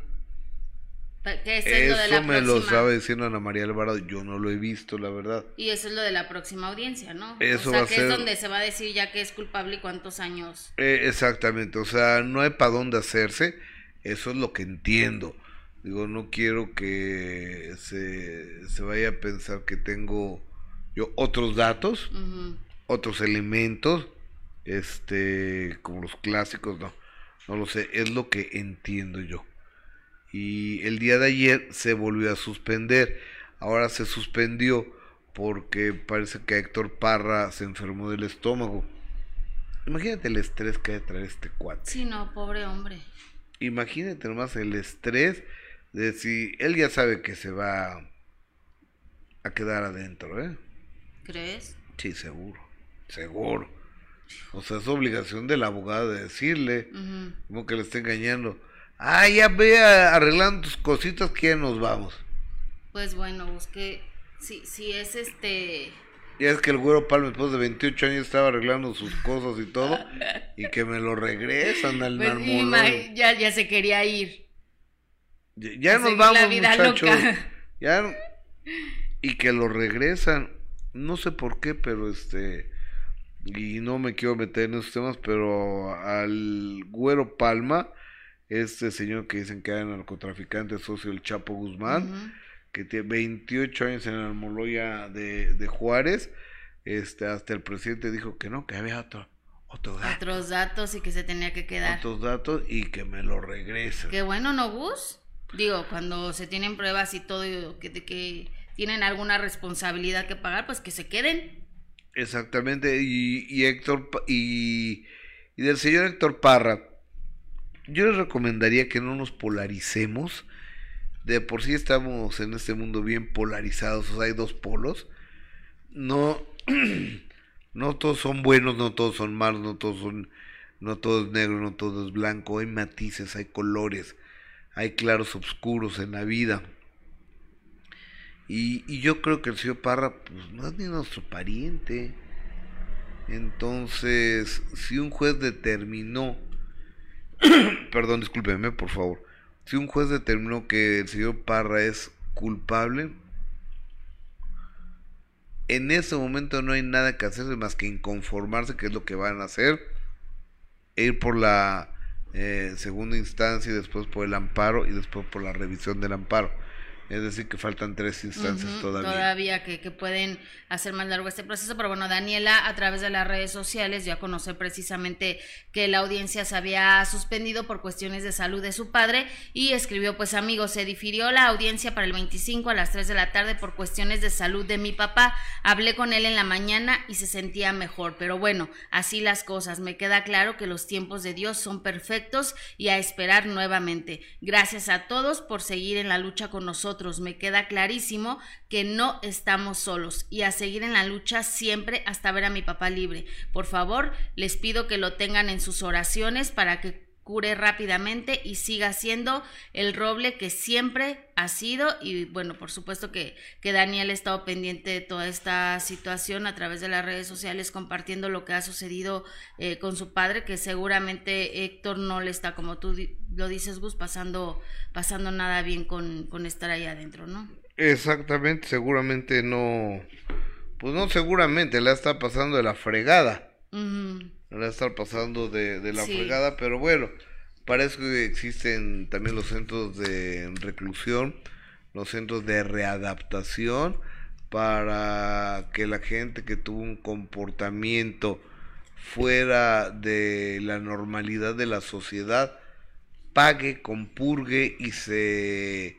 Eso es lo de la me lo sabe diciendo Ana María Alvarado, yo no lo he visto, la verdad. Y eso es lo de la próxima audiencia, ¿no? Eso o sea, va a que ser- es donde se va a decir ya que es culpable y cuántos años. Eh, exactamente, o sea, no hay para dónde hacerse, eso es lo que entiendo. Digo, no quiero que se, se vaya a pensar que tengo yo otros datos, otros elementos, este, como los clásicos, no, no lo sé, es lo que entiendo yo. Y el día de ayer se volvió a suspender, ahora se suspendió porque parece que Héctor Parra se enfermó del estómago. Imagínate el estrés que ha de traer este cuate. Sí, no, pobre hombre. Imagínate nomás el estrés de si él ya sabe que se va a quedar adentro, ¿eh? ¿Crees? Sí, seguro, seguro. O sea, es obligación del abogado de decirle, como que le está engañando. Ah, ya ve arreglando tus cositas que ya nos vamos. Pues bueno, busqué. Si, si es este. Ya es que el güero Palma, después de 28 años, estaba arreglando sus cosas y todo, y que me lo regresan al Pues, ya, ya se quería ir. Ya, nos vamos, muchachos. loca. Ya y que lo regresan. No sé por qué, pero este y no me quiero meter en esos temas, pero al Güero Palma, este señor que dicen que era narcotraficante, socio del Chapo Guzmán, que tiene 28 años en la Almoloya de, de Juárez, este hasta el presidente dijo que no, que había otro otro dato, Otros datos y que se tenía que quedar. otros datos y que me lo regresen. Qué bueno, ¿no, Gus? Digo, cuando se tienen pruebas y todo, que, tienen alguna responsabilidad que pagar, pues que se queden. Exactamente, y, Héctor y del señor Héctor Parra, yo les recomendaría que no nos polaricemos. De por sí estamos en este mundo bien polarizados, o sea, hay dos polos. No, no todos son buenos, no todos son malos, no todos son, no todo es negro, no todo es blanco. Hay matices, hay colores, hay claros oscuros en la vida. Y, yo creo que el señor Parra, pues no es ni nuestro pariente. Entonces, si un juez determinó, perdón, discúlpeme, por favor, si un juez determinó que el señor Parra es culpable, en ese momento no hay nada que hacer más que inconformarse, que es lo que van a hacer, e ir por la eh, segunda instancia y después por el amparo y después por la revisión del amparo. Es decir, que faltan tres instancias todavía. Todavía que, que pueden hacer más largo este proceso, pero bueno, Daniela a través de las redes sociales dio a conocer precisamente que la audiencia se había suspendido por cuestiones de salud de su padre y escribió, pues amigos, se difirió la audiencia para el 25 a las 3 de la tarde por cuestiones de salud de mi papá. Hablé con él en la mañana y se sentía mejor, pero bueno, así las cosas. Me queda claro que los tiempos de Dios son perfectos y a esperar nuevamente. Gracias a todos por seguir en la lucha con nosotros. Me queda clarísimo que no estamos solos y a seguir en la lucha siempre hasta ver a mi papá libre. Por favor, les pido que lo tengan en sus oraciones para que cure rápidamente y siga siendo el roble que siempre ha sido y bueno por supuesto que, que Daniel ha estado pendiente de toda esta situación a través de las redes sociales compartiendo lo que ha sucedido eh, con su padre que seguramente Héctor no le está como tú di- lo dices Gus pasando pasando nada bien con, con estar ahí adentro no Exactamente, seguramente no. Pues no, seguramente la está pasando de la fregada. Ujú. La está pasando de, de la Sí. fregada, pero bueno, parece que existen también los centros de reclusión, los centros de readaptación, para que la gente que tuvo un comportamiento fuera de la normalidad de la sociedad pague, compurgue y se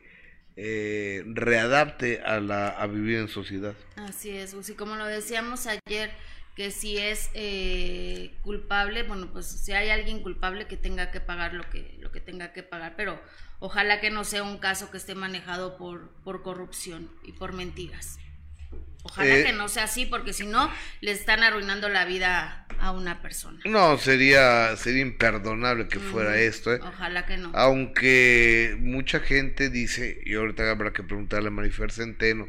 eh, readapte a, la, a vivir en sociedad. Así es, y como lo decíamos ayer, que si es eh, culpable, bueno, pues si hay alguien culpable que tenga que pagar lo que, lo que tenga que pagar, pero ojalá que no sea un caso que esté manejado por, por corrupción y por mentiras. Ojalá Eh, que no sea así, porque si no, le están arruinando la vida a una persona. No, sería, sería imperdonable que fuera esto, ¿eh? Ojalá que no. Aunque mucha gente dice, y ahorita habrá que preguntarle a Marifer Centeno,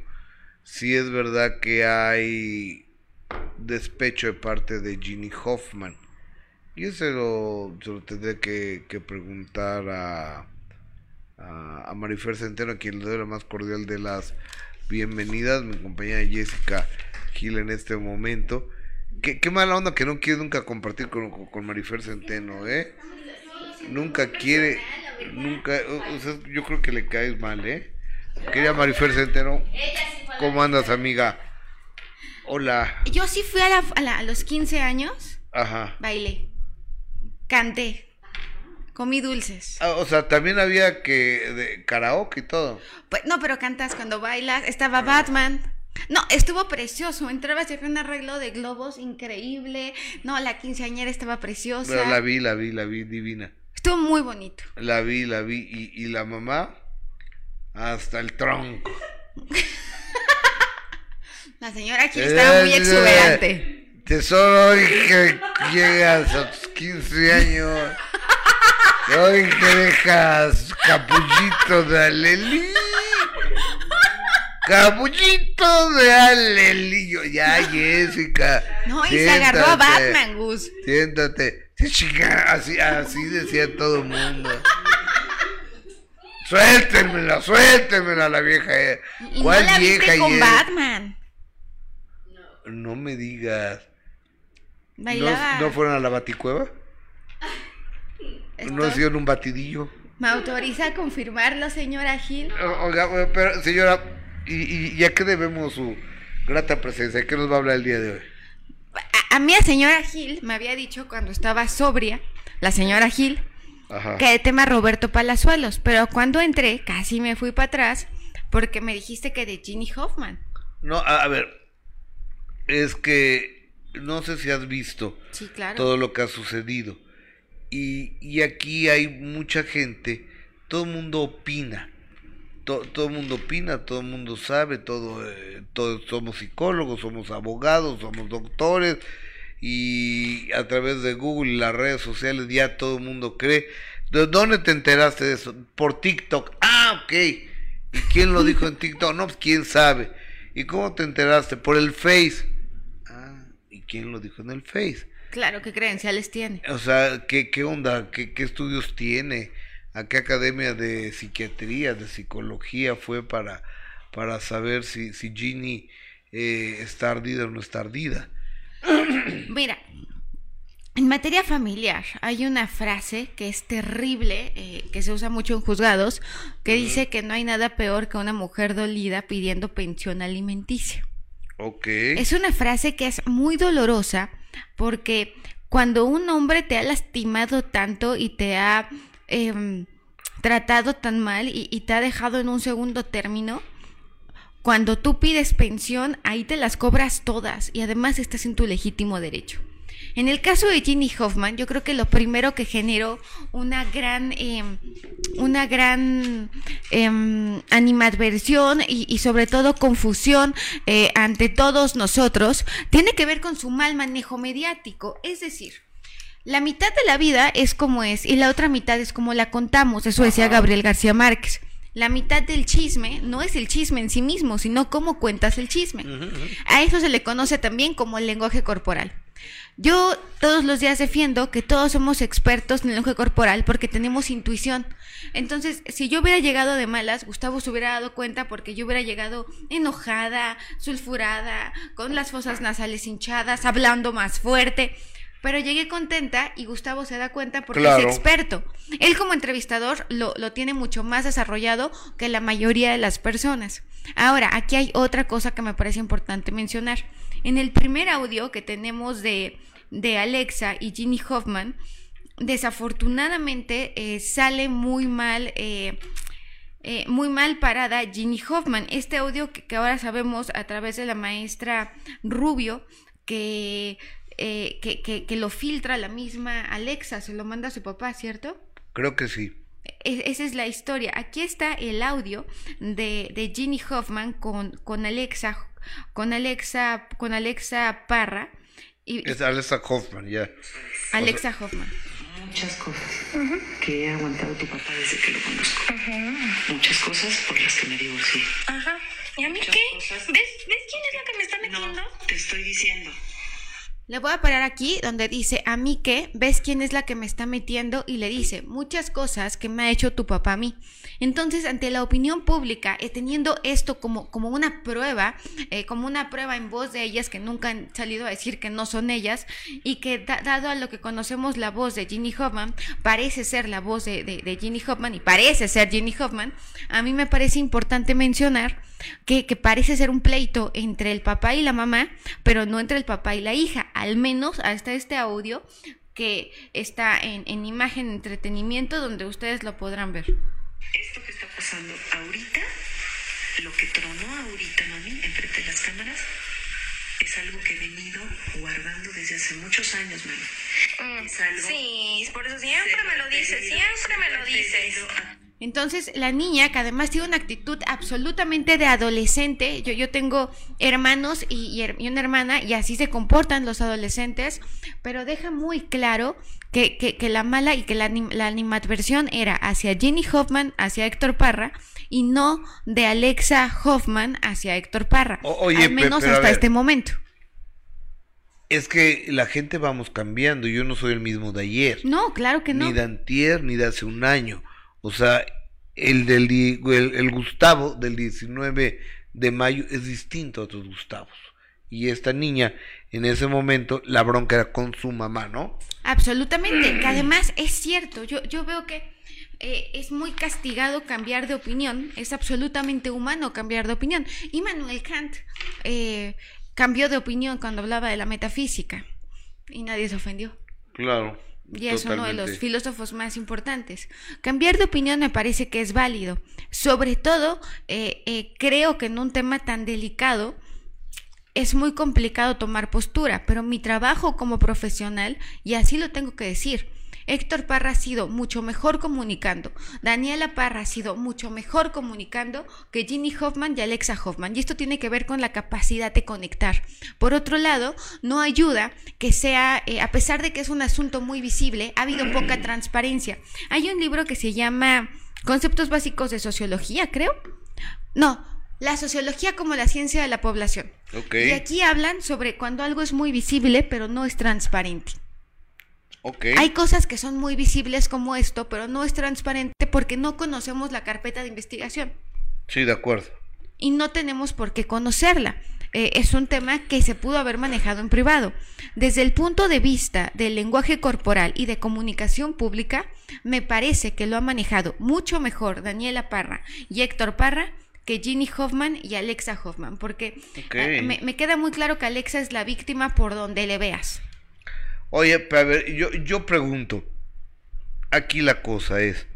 si es verdad que hay despecho de parte de Ginny Hoffman. Y eso se lo, se lo tendré que, preguntar a, a, Marifer Centeno, a quien le doy la más cordial de las bienvenidas, mi compañera Jessica Gil en este momento. Qué, mala onda que no quiere nunca compartir con, con- Marifer Centeno, ¿eh? Nunca quiere, nunca, o- sea, yo creo que le caes mal, ¿eh? Marifer Centeno, ¿cómo andas, amiga? Hola, Yo sí fui a, la- a la- a los 15 años, ajá. bailé, canté, comí dulces. Ah, o sea, también había que de karaoke y todo. Pues, no, pero cantas cuando bailas. Estaba Batman. No, estuvo precioso. Entrabas y había un arreglo de globos increíble. No, la quinceañera estaba preciosa. Pero la vi, la vi, la vi divina. Estuvo muy bonito. La vi, la vi. Y, y la mamá, hasta el tronco. La señora aquí estaba muy Eh, exuberante. Tesoro, hoy que llegas a tus 15 años. Hoy que dejas capullito de alelí. Capullito de alelí. Yo, Ya, Jessica. No, y se agarró a Batman, Gus. Siéntate. Así, así decía todo el mundo. Suéltenmela, suéltenmela la vieja. eh. Y no ¿Cuál la vieja viste con? Batman. No me digas. ¿No, Bailaba. ¿No fueron a la baticueva? ¿No hicieron un batidillo? ¿Me autoriza a confirmarlo, señora Gil? Oiga, pero señora, ¿y, y a qué debemos su grata presencia? ¿De qué nos va a hablar el día de hoy? A, a mí la señora Gil me había dicho cuando estaba sobria, la señora Gil, Ajá. que de tema Roberto Palazuelos, pero cuando entré casi me fui para atrás porque me dijiste que de Ginny Hoffman. No, a, a ver, es que no sé si has visto Sí, claro. todo lo que ha sucedido. Y, y aquí hay mucha gente, todo el mundo opina. To- todo el mundo opina, todo el mundo sabe, todo, eh, todos somos psicólogos, somos abogados, somos doctores y a través de Google y las redes sociales ya todo el mundo cree. ¿De dónde te enteraste de eso? Por TikTok. Ah, ok. ¿Y quién lo dijo en TikTok? No, pues quién sabe. ¿Y cómo te enteraste? Por el Face. Ah, ¿y quién lo dijo en el Face? Claro, ¿qué credenciales tiene? O sea, ¿qué, qué onda? ¿Qué, qué estudios tiene? a qué academia de psiquiatría, de psicología fue para, para saber si, si Ginny eh, está ardida o no está ardida. Mira, en materia familiar hay una frase que es terrible, eh, que se usa mucho en juzgados, que dice que no hay nada peor que una mujer dolida pidiendo pensión alimenticia. Es una frase que es muy dolorosa porque cuando un hombre te ha lastimado tanto y te ha em, tratado tan mal y, y te ha dejado en un segundo término, cuando tú pides pensión, ahí te las cobras todas y además estás en tu legítimo derecho. En el caso de Ginny Hoffman, yo creo que lo primero que generó una gran, em, una gran em, animadversión y, y sobre todo confusión eh, ante todos nosotros tiene que ver con su mal manejo mediático. Es decir, la mitad de la vida es como es y la otra mitad es como la contamos. Eso decía Gabriel García Márquez. La mitad del chisme no es el chisme en sí mismo, sino cómo cuentas el chisme. A eso se le conoce también como el lenguaje corporal. Yo todos los días defiendo que todos somos expertos en el lenguaje corporal porque tenemos intuición. Entonces, si yo hubiera llegado de malas, Gustavo se hubiera dado cuenta porque yo hubiera llegado enojada, sulfurada, con las fosas nasales hinchadas, hablando más fuerte. Pero llegué contenta y Gustavo se da cuenta porque Claro. es experto. Él como entrevistador lo, lo tiene mucho más desarrollado que la mayoría de las personas. Ahora, aquí hay otra cosa que me parece importante mencionar. En el primer audio que tenemos de, de Alexa y Ginny Hoffman, desafortunadamente eh, sale muy mal. eh, eh, muy mal parada Ginny Hoffman. Este audio que, que ahora sabemos a través de la maestra Rubio que, eh, que, que- que lo filtra la misma Alexa, se lo manda a su papá, ¿cierto? Creo que sí. E- esa es la historia. Aquí está el audio de, de Ginny Hoffman con, con Alexa, con Alexa, con Alexa Parra y Es Alexa Hoffman, ya. Alexa Hoffman. Muchas cosas que he aguantado tu papá desde que lo conozco. Muchas cosas por las que me divorcié. Ajá. ¿Y a mí Muchas qué? cosas. ¿Ves? ¿Ves quién es la que me está metiendo? No, te estoy diciendo. Le voy a parar aquí donde dice, a mí qué, ves quién es la que me está metiendo y le dice muchas cosas que me ha hecho tu papá a mí. Entonces, ante la opinión pública, eh, teniendo esto como, como una prueba, eh, como una prueba en voz de ellas que nunca han salido a decir que no son ellas y que da- dado a lo que conocemos la voz de Ginny Hoffman, parece ser la voz de, de, de Ginny Hoffman y parece ser Ginny Hoffman, a mí me parece importante mencionar que, que parece ser un pleito entre el papá y la mamá, pero no entre el papá y la hija, al menos hasta este audio que está en, en imagen entretenimiento donde ustedes lo podrán ver. Esto que está pasando ahorita, lo que tronó ahorita, mami, enfrente de las cámaras, es algo que he venido guardando desde hace muchos años, mami. Es algo- Mm, Sí, por eso siempre me lo dices, siempre me lo dices. a- Entonces, la niña, que además tiene una actitud absolutamente de adolescente, yo, yo tengo hermanos y, una hermana, y así se comportan los adolescentes, pero deja muy claro que, que- que la mala y que la, anim- la animadversión era hacia Jenny Hoffman, hacia Héctor Parra, y no de Alexa Hoffman hacia Héctor Parra. O- oye, al menos hasta este momento. Es que la gente vamos cambiando. Yo no soy el mismo de ayer. No, claro que no. Ni de antier, ni de hace un año. O sea, el del el, el Gustavo del 19 de mayo es distinto a otros Gustavos. Y esta niña, en ese momento, la bronca era con su mamá, ¿no? Absolutamente, que además es cierto, yo, yo veo que eh, es muy castigado cambiar de opinión, es absolutamente humano cambiar de opinión. Immanuel Kant eh, cambió de opinión cuando hablaba de la metafísica y nadie se ofendió. Claro. Y es uno de los filósofos más importantes. Cambiar de opinión me parece que es válido. Sobre todo, eh, eh, creo que en un tema tan delicado es muy complicado tomar postura, pero mi trabajo como profesional, y así lo tengo que decir, Héctor Parra ha sido mucho mejor comunicando, Daniela Parra ha sido mucho mejor comunicando que Ginny Hoffman y Alexa Hoffman, y esto tiene que ver con la capacidad de conectar. Por otro lado, no ayuda que sea, eh, a pesar de que es un asunto muy visible, ha habido poca transparencia. Hay un libro que se llama Conceptos Básicos de Sociología, creo. No, la sociología como la ciencia de la población. Y aquí hablan sobre cuando algo es muy visible, pero no es transparente. Hay cosas que son muy visibles como esto, pero no es transparente porque no conocemos la carpeta de investigación Sí, de acuerdo. y no tenemos por qué conocerla. Eh, es un tema que se pudo haber manejado en privado. Desde el punto de vista del lenguaje corporal y de comunicación pública, me parece que lo ha manejado mucho mejor Daniela Parra y Héctor Parra que Ginny Hoffman y Alexa Hoffman, porque eh, me, me queda muy claro que Alexa es la víctima por donde le veas. Oye, pero a ver, yo, yo pregunto, aquí la cosa es,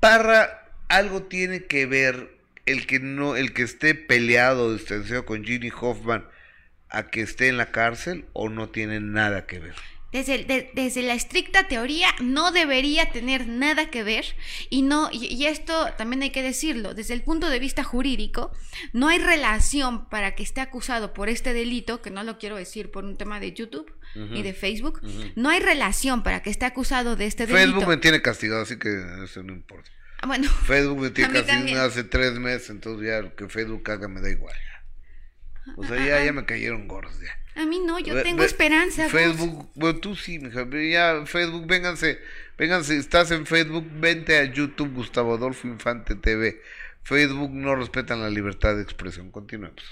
Parra, algo tiene que ver el que no, el que esté peleado, distanciado con Ginny Hoffman, a que esté en la cárcel o no tiene nada que ver. Desde, de- desde la estricta teoría no debería tener nada que ver y no y, y esto también hay que decirlo desde el punto de vista jurídico no hay relación para que esté acusado por este delito que no lo quiero decir por un tema de YouTube Ujú. y de Facebook no hay relación para que esté acusado de este delito Facebook me tiene castigado, así que eso no importa. Ah, bueno Facebook me tiene castigado hace tres meses, entonces ya lo que Facebook haga me da igual. O sea, ya, ya me cayeron gordos ya. A mí no yo tengo esperanza. Facebook, bueno, tú sí, mija, ya Facebook, vénganse, vénganse, estás en Facebook, vente a YouTube Gustavo Adolfo Infante TV. Facebook no respetan la libertad de expresión. Continuemos.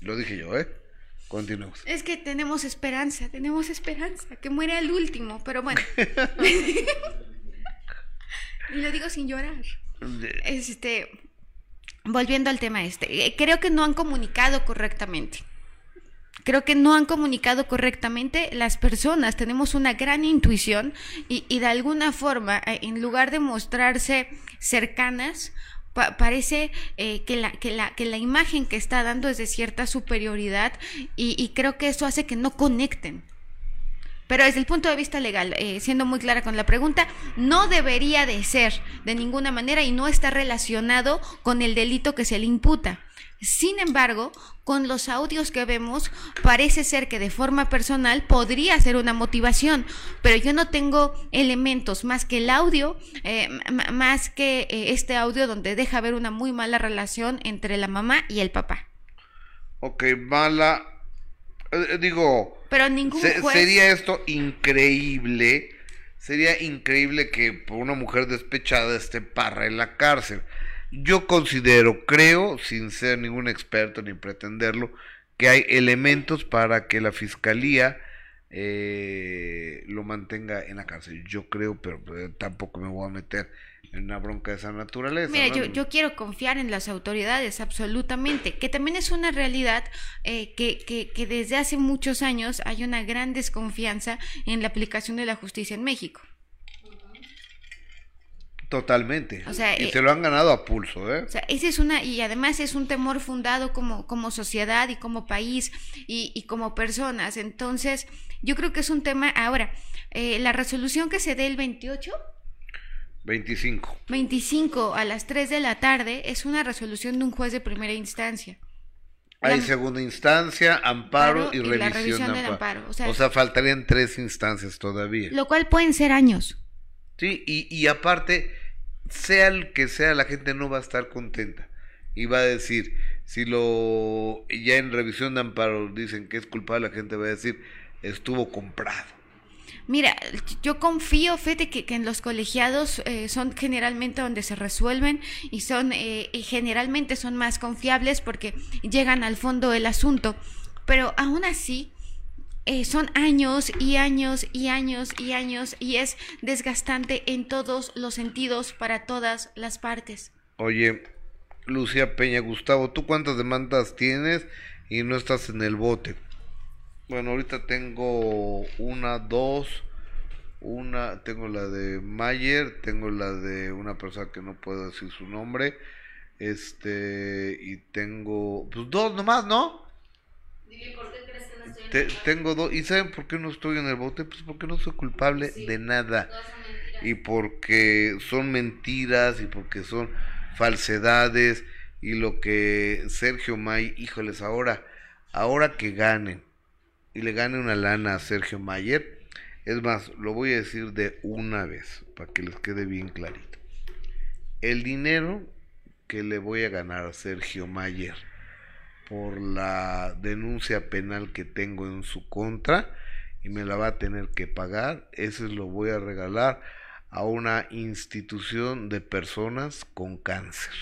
Lo dije yo, ¿eh? Continuemos. Es que tenemos esperanza, tenemos esperanza, que muera el último, pero bueno. y lo digo sin llorar. Este, volviendo al tema este, eh, creo que no han comunicado correctamente. Creo que no han comunicado correctamente las personas. Tenemos una gran intuición y, y de alguna forma, eh, en lugar de mostrarse cercanas, pa- parece eh, que, la, que, la, que la imagen que está dando es de cierta superioridad y, y creo que eso hace que no conecten. Pero desde el punto de vista legal, eh, siendo muy clara con la pregunta, no debería de ser de ninguna manera y no está relacionado con el delito que se le imputa. Sin embargo, con los audios que vemos, parece ser que de forma personal podría ser una motivación, pero yo no tengo elementos más que el audio, eh, más que eh, este audio donde deja ver una muy mala relación entre la mamá y el papá. Ok, mala. eh, digo, Pero ningún se- juez... sería esto increíble. Sería increíble que por una mujer despechada esté parra en la cárcel. Yo considero, creo, sin ser ningún experto ni pretenderlo, que hay elementos para que la fiscalía eh, lo mantenga en la cárcel. Yo creo, pero eh, tampoco me voy a meter en una bronca de esa naturaleza. Mira, ¿no? yo, yo quiero confiar en las autoridades, absolutamente, que también es una realidad eh, que, que, que desde hace muchos años hay una gran desconfianza en la aplicación de la justicia en México. Totalmente. O sea, y eh, se lo han ganado a pulso, ¿eh? O sea, ese es una, y además es un temor fundado como, como sociedad y como país y, y como personas. Entonces, yo creo que es un tema. Ahora, eh, la resolución que se dé el 28, 25. 25 a las 3 de la tarde es una resolución de un juez de primera instancia. Hay La- segunda instancia, amparo, Amparo y y revisión, la revisión de del amparo. amparo, O o sea, sea- faltarían tres instancias todavía. Lo cual pueden ser años. Sí, y, y aparte, sea el que sea, la gente no va a estar contenta. Y va a decir, si lo ya en revisión de amparo dicen que es culpable, la gente va a decir, estuvo comprado. Mira, yo confío, fíjate, que, que en los colegiados eh, son generalmente donde se resuelven y son eh, y generalmente son más confiables porque llegan al fondo del asunto. Pero aún así, eh, son años y años y años y años y es desgastante en todos los sentidos para todas las partes. Oye, Lucía Peña, Gustavo, ¿tú cuántas demandas tienes y no estás en el bote? Bueno, ahorita tengo una, dos, una, tengo la de Mayer, tengo la de una persona que no puedo decir su nombre, este, y tengo, pues dos nomás, ¿no? Te- tengo dos, ¿y saben por qué no estoy en el bote? Pues porque no soy culpable de nada y porque son mentiras y porque son falsedades y lo que Sergio May, híjoles, ahora, ahora que ganen y le gane una lana a Sergio Mayer, es más, lo voy a decir de una vez para que les quede bien clarito. El dinero que le voy a ganar a Sergio Mayer por la denuncia penal que tengo en su contra y me la va a tener que pagar. Ese lo voy a regalar a una institución de personas con cáncer.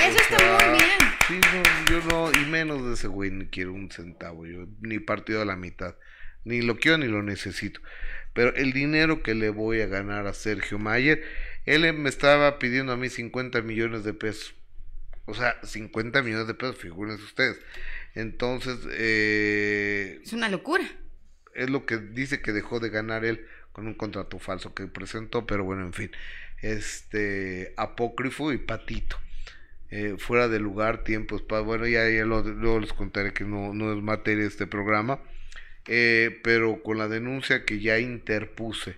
Eso está muy bien. Sí, no, yo no, y menos de ese güey, ni quiero un centavo, yo ni partido a la mitad, ni lo quiero ni lo necesito. Pero el dinero que le voy a ganar a Sergio Mayer, él me estaba pidiendo a mí 50 millones de pesos. O sea, 50 millones de pesos, figúrense ustedes. Entonces, eh, Es una locura. es lo que dice que dejó de ganar él con un contrato falso que presentó, pero bueno, en fin, este apócrifo y patito. Eh, fuera de lugar, tiempos, bueno, ya, ya lo- luego les contaré que no, no es materia este programa, eh, pero con la denuncia que ya interpuse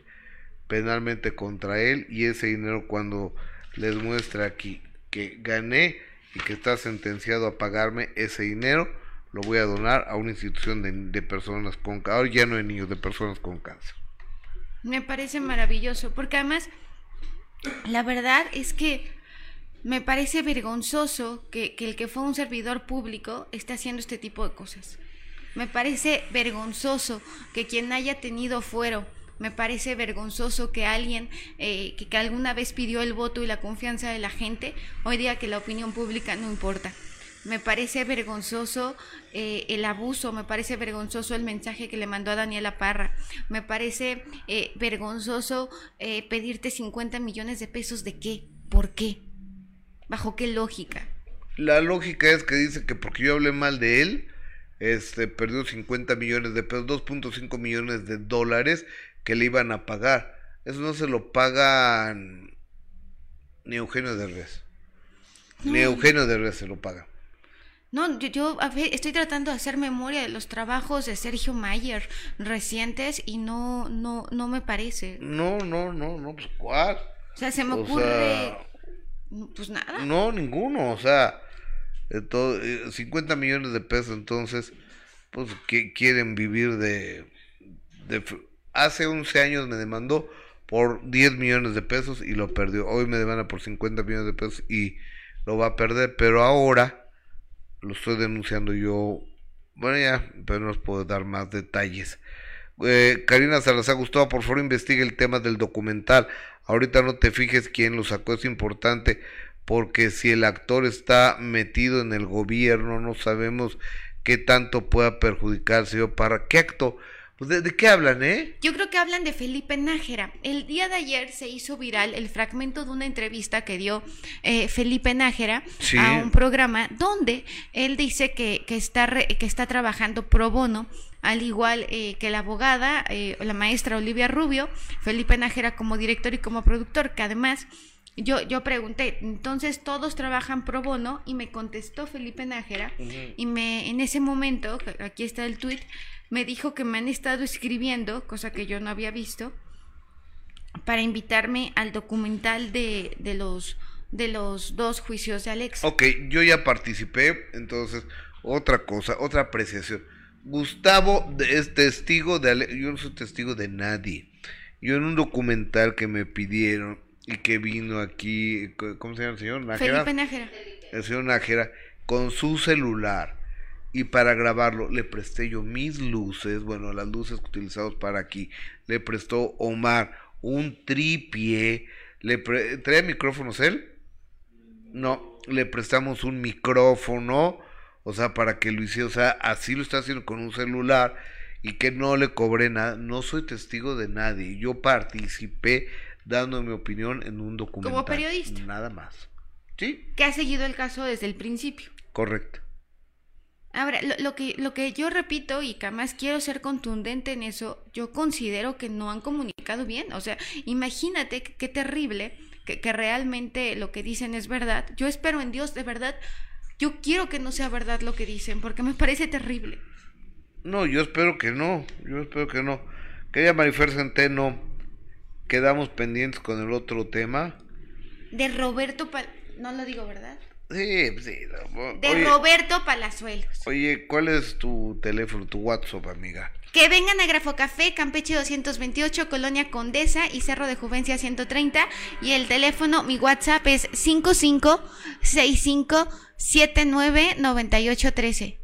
penalmente contra él y ese dinero cuando les muestre aquí que gané y que está sentenciado a pagarme ese dinero, lo voy a donar a una institución de, personas con cáncer, ahora ya no de niños, de personas con cáncer. Me parece maravilloso, porque además, la verdad es que me parece vergonzoso que, que el que fue un servidor público esté haciendo este tipo de cosas. Me parece vergonzoso que quien haya tenido fuero, me parece vergonzoso que alguien eh, que, alguna vez pidió el voto y la confianza de la gente, hoy diga que la opinión pública no importa. Me parece vergonzoso eh, el abuso, me parece vergonzoso el mensaje que le mandó a Daniela Parra, me parece eh, vergonzoso eh, pedirte 50 millones de pesos de qué, por qué, bajo qué lógica. La lógica es que dice que porque yo hablé mal de él, este perdió 50 millones de pesos, 2.5 millones de dólares que le iban a pagar. Eso no se lo pagan ni Eugenio Derbez. Ni No. Eugenio Derbez se lo paga. No, yo, estoy tratando de hacer memoria de los trabajos de Sergio Mayer recientes y no, no, no me parece. No, no, no, no, pues ¿cuál? O sea, se me O ocurre, sea, pues nada. No, ninguno, o sea, eh, 50 millones de pesos, entonces, pues que quieren vivir de, Hace 11 años me demandó por 10 millones de pesos y lo perdió. Hoy me demanda por 50 millones de pesos y lo va a perder, pero ahora lo estoy denunciando yo. Bueno, ya, pero no os puedo dar más detalles. Eh, Karina Salazar Gustavo, por favor investigue el tema del documental. Ahorita no te fijes quién lo sacó, es importante porque si el actor está metido en el gobierno, no sabemos qué tanto pueda perjudicarse o para qué acto. Pues, ¿de, de qué hablan, eh? Yo creo que hablan de Felipe Nájera. El día de ayer se hizo viral el fragmento de una entrevista que dio eh, Felipe Nájera Sí. a un programa donde él dice que, que está, re- que está trabajando pro bono, al igual eh, que la abogada, eh, la maestra Olivia Rubio, Felipe Nájera como director y como productor, que además yo, yo pregunté, entonces todos trabajan pro bono y me contestó Felipe Nájera y me en ese momento, aquí está el tweet, me dijo que me han estado escribiendo, cosa que yo no había visto, para invitarme al documental de, de los de los dos juicios de Alex. Ok, yo ya participé, entonces, otra cosa, otra apreciación. Gustavo es testigo de... Ale- Yo no soy testigo de nadie. Yo en un documental que me pidieron y que vino aquí, ¿cómo se llama el señor? ¿Nájera? Felipe Nájera. el señor Nájera con su celular y para grabarlo le presté yo mis luces, bueno, las luces utilizadas para aquí, le prestó Omar un tripié, le pre- ¿trae micrófonos él? No, le prestamos un micrófono, o sea, para que lo hiciera, o sea, así lo está haciendo con un celular y que no le cobré nada, no soy testigo de nadie, yo participé dando mi opinión en un documental. periodista. Nada más. Sí, que ha seguido el caso desde el principio. correcto. Ahora, lo, lo que, lo que yo repito y que además quiero ser contundente en eso, yo considero que no han comunicado bien. O sea, imagínate qué qué terrible que, que realmente lo que dicen es verdad. Yo espero en Dios, de verdad. Yo quiero que no sea verdad lo que dicen, porque me parece terrible. No, yo espero que no, yo espero que no. Quería Marifer Centeno, quedamos pendientes con el otro tema. De Roberto Pal... No lo digo, ¿verdad? Sí, sí. no, De oye, Roberto Palazuelos. oye, ¿cuál es tu teléfono, tu WhatsApp, amiga? Que vengan a Grafocafé, Campeche 228, Colonia Condesa y Cerro de Juvencia 130. Y el teléfono, mi WhatsApp es 5565799813.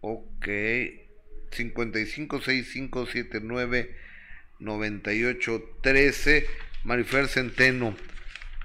Ok. 5565799813. Marifer Centeno.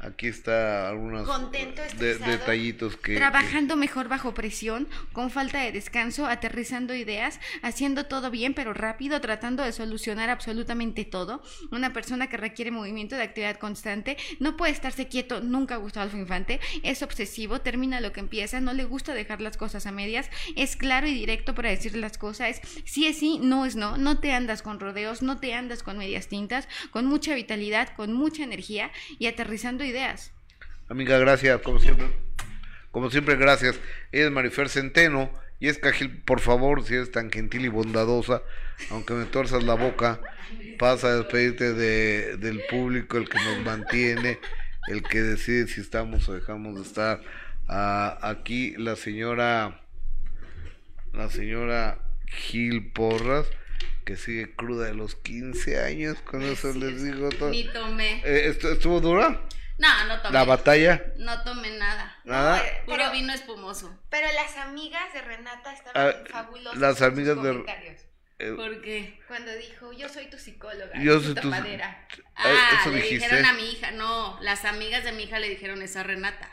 Aquí está algunos Contento, de- estresado, detallitos que... que- Trabajando mejor bajo presión, con falta de descanso, aterrizando ideas, haciendo todo bien pero rápido, tratando de solucionar absolutamente todo. Una persona que requiere movimiento de actividad constante, no puede estarse quieto, nunca ha gustado Alfa Infante, es obsesivo, termina lo que empieza, no le gusta dejar las cosas a medias, es claro y directo para decir las cosas, es sí es sí, no es no, no te andas con rodeos, no te andas con medias tintas, con mucha vitalidad, con mucha energía y aterrizando ideas. Amiga, gracias, como siempre. Como siempre, gracias. Ella es Marifer Centeno. Y es Cajil, por favor, si eres tan gentil y bondadosa, aunque me torzas la boca, pasa a despedirte de, del público, el que nos mantiene, el que decide si estamos o dejamos de estar. Ah, aquí la señora, la señora Gil Porras, que sigue cruda de los 15 años, con eso les digo todo. Ni tomé. Eh, ¿estu- ¿Estuvo dura? No, no tomé. ¿La batalla? No tomé nada. Nada. Puro vino espumoso. Pero las amigas de Renata estaban Ah, fabulosas. las amigas de-. Eh, ¿Por qué? Cuando dijo, yo soy tu psicóloga. Yo soy tu- tapadera". Ah, eso le dijiste. dijeron a mi hija. No, las amigas de mi hija le dijeron eso a Renata.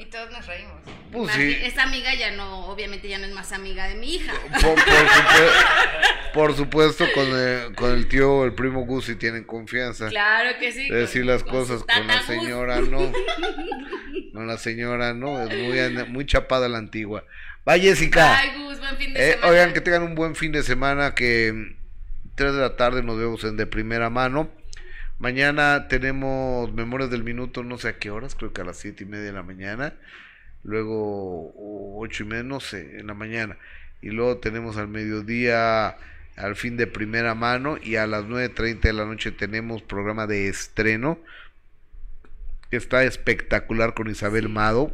Y todos nos reímos. Pues sí. Esa amiga ya no, obviamente ya no es más amiga de mi hija. Por, por supue- por supuesto, con el, con el tío, el primo Gus, si tienen confianza. Claro que sí. de decir con- las con cosas con la Gus. señora, no. Con la señora, no. Es muy, muy chapada la antigua. Va, Jessica. Ay, Gus, buen fin de Eh, semana. oigan, que tengan un buen fin de semana. Que mm, 3 de la tarde nos vemos en de primera mano. Mañana tenemos Memorias del Minuto, no sé a qué horas, creo que a las siete y media de la mañana. Luego ocho y media, no sé, en la mañana. Y luego tenemos al mediodía al fin de primera mano y a las 9.30 de la noche tenemos programa de estreno. Está espectacular con Isabel Mado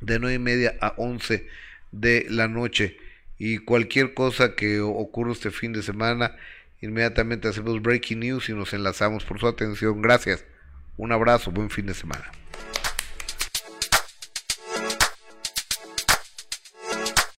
de 9 y media a 11 de la noche. Y cualquier cosa que ocurra este fin de semana, inmediatamente hacemos breaking news y nos enlazamos por su atención. Gracias. Un abrazo, buen fin de semana.